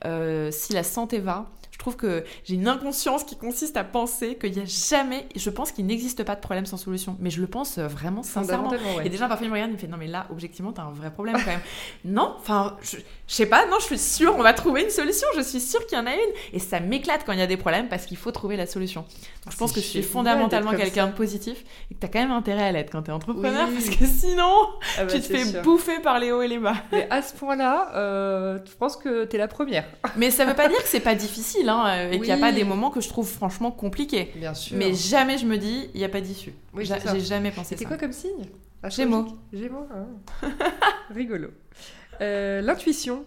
Euh, si la santé va, trouve que j'ai une inconscience qui consiste à penser qu'il n'y a jamais, je pense qu'il n'existe pas de problème sans solution. Mais je le pense euh, vraiment sincèrement. Et déjà, parfois, il me regarde, il me fait Non, mais là, objectivement, t'as un vrai problème quand même. non, enfin, je, sais pas, non, je suis sûre, on va trouver une solution. Je suis sûre qu'il y en a une. Et ça m'éclate quand il y a des problèmes parce qu'il faut trouver la solution. je pense que je suis fondamentalement quelqu'un de positif et que t'as quand même intérêt à l'être quand t'es entrepreneur parce que sinon, ah bah, tu te fais bouffer par les hauts et les bas. Mais à ce point-là, euh, je pense que t'es la première. mais ça veut pas dire que c'est pas difficile. Hein. Hein, et qu'il n'y a pas des moments que je trouve franchement compliqués. Bien sûr. Mais jamais je me dis, il n'y a pas d'issue. Oui, J'ai jamais pensé ça. C'est quoi comme signe? Gémeaux. Gémeaux, hein. rigolo. Euh, l'intuition.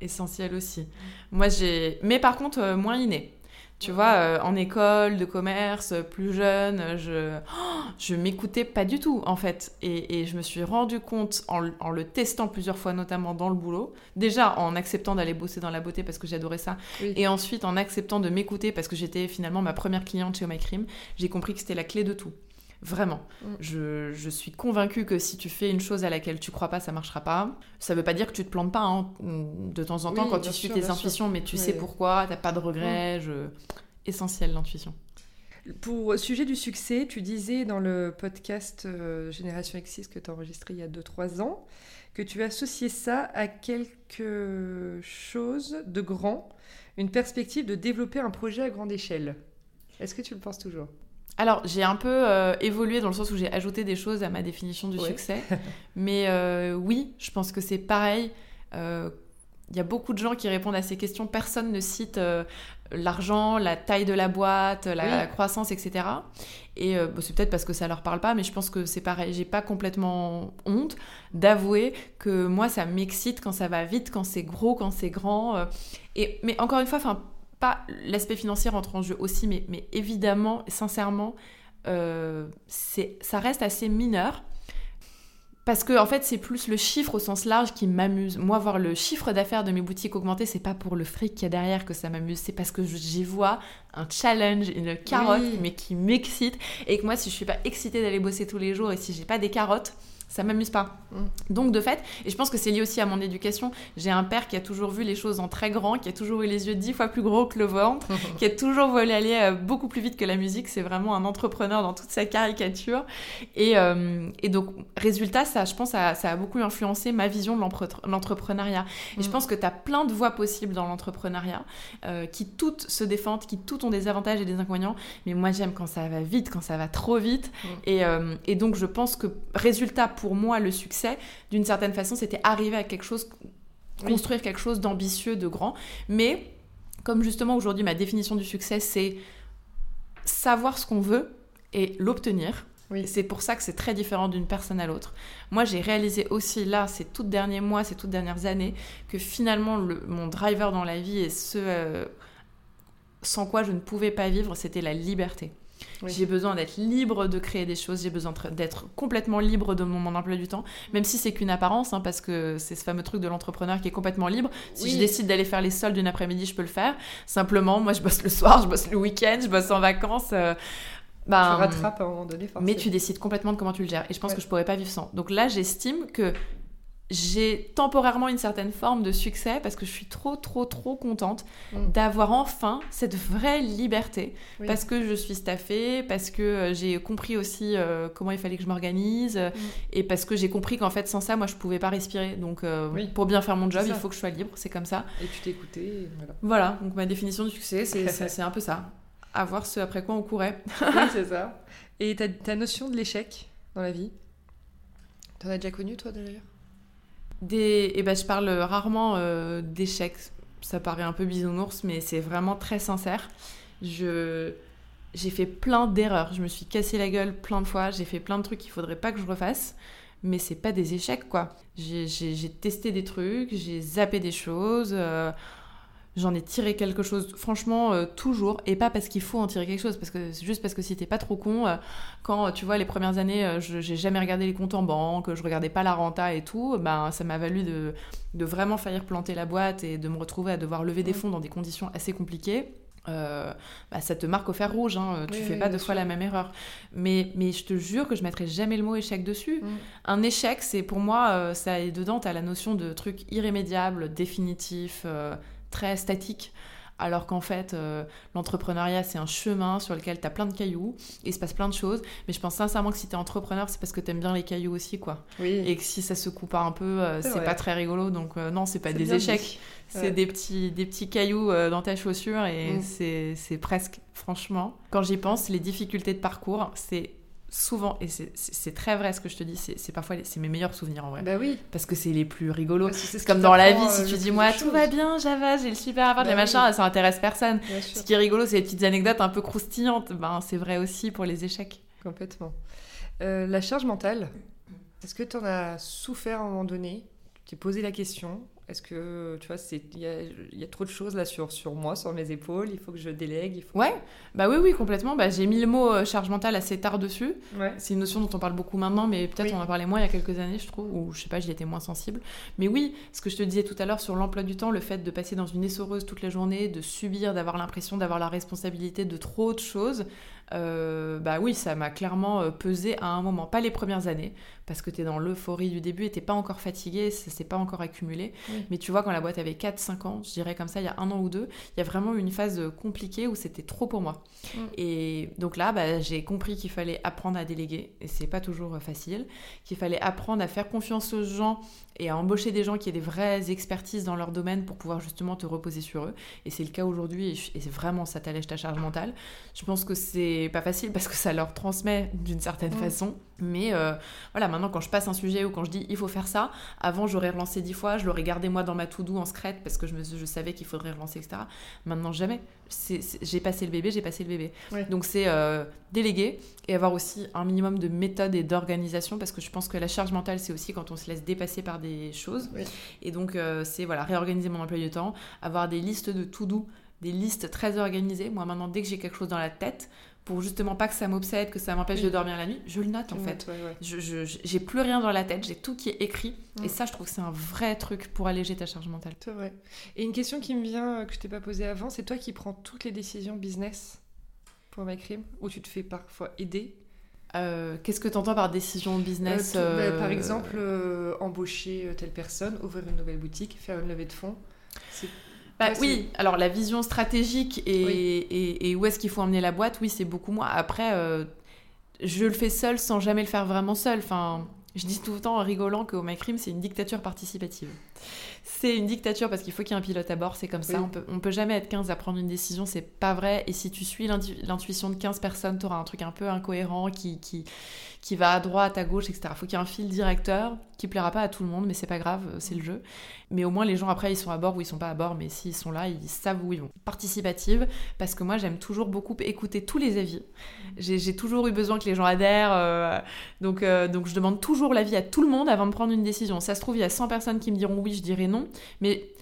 Essentiel aussi. Moi, j'ai. Mais par contre, euh, moins inné. Tu vois, euh, en école de commerce, plus jeune, je, je m'écoutais pas du tout, en fait. Et, et je me suis rendu compte, en, en, le testant plusieurs fois, notamment dans le boulot, déjà en acceptant d'aller bosser dans la beauté parce que j'adorais ça, et ensuite en acceptant de m'écouter parce que j'étais finalement ma première cliente chez My Cream, j'ai compris que c'était la clé de tout Vraiment. Mm. Je, je, suis convaincue que si tu fais une chose à laquelle tu crois pas, ça marchera pas. Ça veut pas dire que tu te plantes pas hein, de temps en temps quand tu suis tes intuitions, mais tu sais pourquoi, t'as pas de regrets. Mm. Essentiel l'intuition. Pour sujet du succès, tu disais dans le podcast euh, Génération X6 que tu as enregistré il y a 2-3 ans que tu associais ça à quelque chose de grand, une perspective de développer un projet à grande échelle. Est-ce que tu le penses toujours? Alors, j'ai un peu euh, évolué dans le sens où j'ai ajouté des choses à ma définition du succès. Mais euh, oui, je pense que c'est pareil. Il y a beaucoup de gens qui répondent à ces questions. Personne ne cite l'argent, la taille de la boîte, la croissance, etc. Et euh, c'est peut-être parce que ça leur parle pas, mais je pense que c'est pareil. J'ai pas complètement honte d'avouer que moi, ça m'excite quand ça va vite, quand c'est gros, quand c'est grand. Euh. et, mais encore une fois, enfin, pas l'aspect financier entre en jeu aussi, mais, mais évidemment, sincèrement, euh, ça reste assez mineur. Parce que en fait, c'est plus le chiffre au sens large qui m'amuse. Moi, voir le chiffre d'affaires de mes boutiques augmenter, c'est pas pour le fric qu'il y a derrière que ça m'amuse, c'est parce que j'y vois un challenge, une carotte, mais qui m'excite. Et que moi, si je suis pas excitée d'aller bosser tous les jours et si j'ai pas des carottes, ça m'amuse pas. Mm. Donc de fait, et je pense que c'est lié aussi à mon éducation, j'ai un père qui a toujours vu les choses en très grand, qui a toujours eu les yeux dix fois plus gros que le ventre, qui a toujours voulu aller euh, beaucoup plus vite que la musique. C'est vraiment un entrepreneur dans toute sa caricature. Et, euh, et donc, résultat, ça, je pense, ça, ça, a beaucoup influencé ma vision de l'entrepreneuriat. Et je mm. pense que tu as plein de voies possibles dans l'entrepreneuriat, euh, qui toutes se défendent, qui toutes ont des avantages et des inconvénients. Mais moi, j'aime quand ça va vite, quand ça va trop vite. Mm. Et, et donc, je pense que résultat, pour moi, le succès, d'une certaine façon, c'était arriver à quelque chose, construire quelque chose d'ambitieux, de grand. Mais comme justement aujourd'hui, ma définition du succès, c'est savoir ce qu'on veut et l'obtenir. C'est pour ça que c'est très différent d'une personne à l'autre. Moi, j'ai réalisé aussi là, ces tout derniers mois, ces toutes dernières années, que finalement, mon driver dans la vie et ce euh, sans quoi je ne pouvais pas vivre, c'était la liberté. J'ai besoin d'être libre de créer des choses, j'ai besoin d'être complètement libre de mon, emploi du temps, même si c'est qu'une apparence, hein, parce que c'est ce fameux truc de l'entrepreneur qui est complètement libre. Si je décide d'aller faire les soldes d'une après-midi, je peux le faire. Simplement, moi, je bosse le soir, je bosse le week-end, je bosse en vacances. Euh, ben, tu rattrapes à un moment donné. Mais tu décides complètement de comment tu le gères. Et je pense que je pourrais pas vivre sans. Donc là, j'estime que j'ai temporairement une certaine forme de succès parce que je suis trop, trop, trop contente mm. d'avoir enfin cette vraie liberté. Parce que je suis staffée, parce que euh, j'ai compris aussi euh, comment il fallait que je m'organise, mm. et parce que j'ai compris qu'en fait, sans ça, moi, je pouvais pas respirer. Donc, euh, pour bien faire mon job, il faut que je sois libre, c'est comme ça. Et tu t'es écouté, voilà. Voilà, donc ma définition du succès, c'est un peu ça. Avoir ce après quoi on courait. oui, c'est ça. Et ta, ta notion de l'échec dans la vie? T'en as déjà connu, toi, d'ailleurs? Des... Eh ben, je parle rarement euh, d'échecs. Ça paraît un peu bisounours, mais c'est vraiment très sincère. J'ai fait plein d'erreurs. Je me suis cassé la gueule plein de fois. J'ai fait plein de trucs qu'il faudrait pas que je refasse. Mais c'est pas des échecs, quoi. J'ai testé des trucs, j'ai zappé des choses. Euh, j'en ai tiré quelque chose, franchement, euh, toujours, et pas parce qu'il faut en tirer quelque chose, parce que c'est juste parce que si t'es pas trop con, euh, quand tu vois les premières années, euh, j'ai jamais regardé les comptes en banque, je regardais pas la renta et tout, ben ça m'a valu de, de, vraiment faillir planter la boîte et de me retrouver à devoir lever des fonds dans des conditions assez compliquées. bah, ça te marque au fer rouge, hein, tu fais pas deux fois la même erreur. Mais, mais je te jure que je mettrai jamais le mot échec dessus. Mm. Un échec, c'est pour moi, ça est dedans, tu as la notion de truc irrémédiable, définitif, très statique. Alors qu'en fait, euh, l'entrepreneuriat, c'est un chemin sur lequel tu as plein de cailloux et il se passe plein de choses. Mais je pense sincèrement que si tu es entrepreneur, c'est parce que tu aimes bien les cailloux aussi, quoi. Et que si ça se coupe un peu, euh, c'est pas très rigolo. Donc, euh, non, c'est pas des échecs. C'est des, petits, des petits cailloux dans ta chaussure et mm. c'est presque, franchement, quand j'y pense, les difficultés de parcours, c'est souvent, et c'est très vrai ce que je te dis, c'est parfois c'est mes meilleurs souvenirs en vrai. Bah oui. Parce que c'est les plus rigolos. C'est comme dans la vie, si tu dis moi tout va bien, Java, j'ai le super bah les machins, ça intéresse personne. Ce qui est rigolo, c'est les petites anecdotes un peu croustillantes. Ben, c'est vrai aussi pour les échecs. Complètement. Euh, la charge mentale, est-ce que tu en as souffert à un moment donné? Tu t'es posé la question Est-ce que, tu vois, il y a, y a, trop de choses là sur, sur moi, sur mes épaules, il faut que je délègue il faut Ouais, bah oui, oui, complètement. Bah, j'ai mis le mot euh, charge mentale assez tard dessus. C'est une notion dont on parle beaucoup maintenant, mais peut-être on en parlait moins il y a quelques années, je trouve, ou je sais pas, j'y étais moins sensible. Mais oui, ce que je te disais tout à l'heure sur l'emploi du temps, le fait de passer dans une essoreuse toute la journée, de subir, d'avoir l'impression d'avoir la responsabilité de trop de choses, euh, bah oui, ça m'a clairement euh, pesé à un moment. Pas les premières années, parce que tu es dans l'euphorie du début et t'es pas encore fatigué, ça s'est pas encore accumulé. Mais tu vois, quand la boîte avait 4-5 ans, je dirais comme ça, il y a un an ou deux, il y a vraiment eu une phase euh, compliquée où c'était trop pour moi. Mm. Et donc là, bah, j'ai compris qu'il fallait apprendre à déléguer, et c'est pas toujours facile, qu'il fallait apprendre à faire confiance aux gens et à embaucher des gens qui aient des vraies expertises dans leur domaine pour pouvoir justement te reposer sur eux. Et c'est le cas aujourd'hui, et c'est vraiment ça t'allège ta charge mentale. Je pense que c'est pas facile parce que ça leur transmet d'une certaine mm. façon. Mais euh, voilà, maintenant quand je passe un sujet ou quand je dis il faut faire ça, avant j'aurais relancé dix fois, je l'aurais gardé moi dans ma to-do en secrète parce que je, me, je savais qu'il faudrait relancer, etc. Maintenant jamais. J'ai passé le bébé, j'ai passé le bébé. Donc c'est euh, déléguer et avoir aussi un minimum de méthode et d'organisation parce que je pense que la charge mentale c'est aussi quand on se laisse dépasser par des choses. Et donc euh, c'est voilà, réorganiser mon emploi du temps, avoir des listes de to-do des listes très organisées. Moi, maintenant, dès que j'ai quelque chose dans la tête, pour justement pas que ça m'obsède, que ça m'empêche de dormir la nuit, je le note en fait. Je j'ai plus rien dans la tête, j'ai tout qui est écrit. Et ça, je trouve que c'est un vrai truc pour alléger ta charge mentale. C'est vrai. Et une question qui me vient, euh, que je t'ai pas posée avant, c'est toi qui prends toutes les décisions business pour MyCrim Ou tu te fais parfois aider? Euh, Qu'est-ce que tu entends par décision business euh, bah, Par exemple, embaucher telle personne, ouvrir une nouvelle boutique, faire une levée de fonds. Bah, oui, alors la vision stratégique et, et, où est-ce qu'il faut emmener la boîte, oui, c'est beaucoup moins. Après, euh, je le fais seul sans jamais le faire vraiment seul. Enfin, je dis tout le temps en rigolant qu'au MyCrim, c'est une dictature participative. C'est une dictature parce qu'il faut qu'il y ait un pilote à bord, c'est comme ça. On peut, on peut jamais être 15 à prendre une décision, c'est pas vrai. Et si tu suis l'intuition de 15 personnes, tu auras un truc un peu incohérent qui, qui, qui va à droite, à gauche, etc. Faut qu'il y ait un fil directeur qui plaira pas à tout le monde, mais c'est pas grave, c'est le jeu. Mais au moins, les gens après, ils sont à bord ou ils sont pas à bord, mais s'ils sont là, ils savent où ils vont. Participative, parce que moi, j'aime toujours beaucoup écouter tous les avis. J'ai toujours eu besoin que les gens adhèrent, euh, donc, euh, donc je demande toujours l'avis à tout le monde avant de prendre une décision. Ça se trouve, il y a 100 personnes qui me diront oui, je dirais non, mais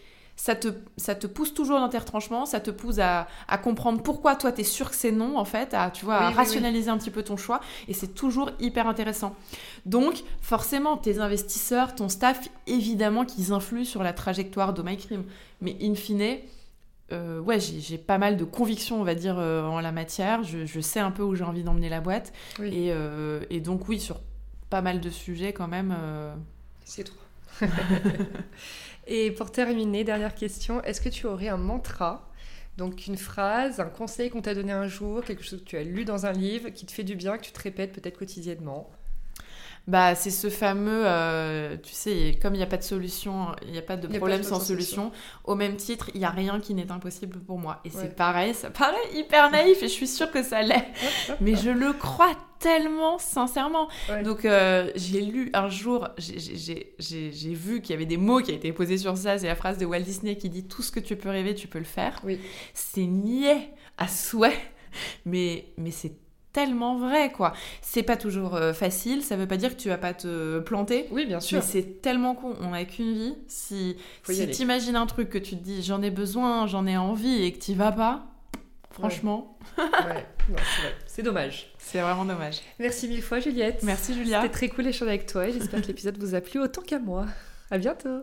ça te, ça te pousse toujours dans tes retranchements, ça te pousse à, à comprendre pourquoi toi t'es sûr que c'est non en fait, à, tu vois, à rationaliser un petit peu ton choix et c'est toujours hyper intéressant. Donc forcément tes investisseurs, ton staff, évidemment qu'ils influent sur la trajectoire de MyCrim, mais in fine, euh, ouais, j'ai pas mal de convictions, on va dire, euh, en la matière. Je, je, sais un peu où j'ai envie d'emmener la boîte. Et, euh, et, donc, oui, sur pas mal de sujets, quand même. C'est tout. Et pour terminer, dernière question, est-ce que tu aurais un mantra donc une phrase, un conseil qu'on t'a donné un jour, quelque chose que tu as lu dans un livre, qui te fait du bien, que tu te répètes peut-être quotidiennement? Bah, c'est ce fameux, euh, tu sais, comme il n'y a pas de solution, il n'y a pas de problème sans, solution. Au même titre, il n'y a rien qui n'est impossible pour moi. Et c'est pareil, ça paraît hyper naïf et je suis sûre que ça l'est. mais je le crois tellement sincèrement. Donc, euh, j'ai lu un jour, j'ai vu qu'il y avait des mots qui avaient été posés sur ça. C'est la phrase de Walt Disney qui dit Tout ce que tu peux rêver, tu peux le faire. Oui. C'est niais à souhait. Mais, mais c'est tellement vrai, quoi. C'est pas toujours euh, facile, ça veut pas dire que tu vas pas te planter. Oui, bien sûr. Mais c'est tellement con, on a qu'une vie. Si, si t'imagines un truc que tu te dis j'en ai besoin, j'en ai envie et que t'y vas pas, franchement. Ouais, c'est dommage. C'est vraiment dommage. Merci mille fois, Juliette. Merci, Julia. C'était très cool d'échanger avec toi et j'espère que l'épisode vous a plu autant qu'à moi. À bientôt.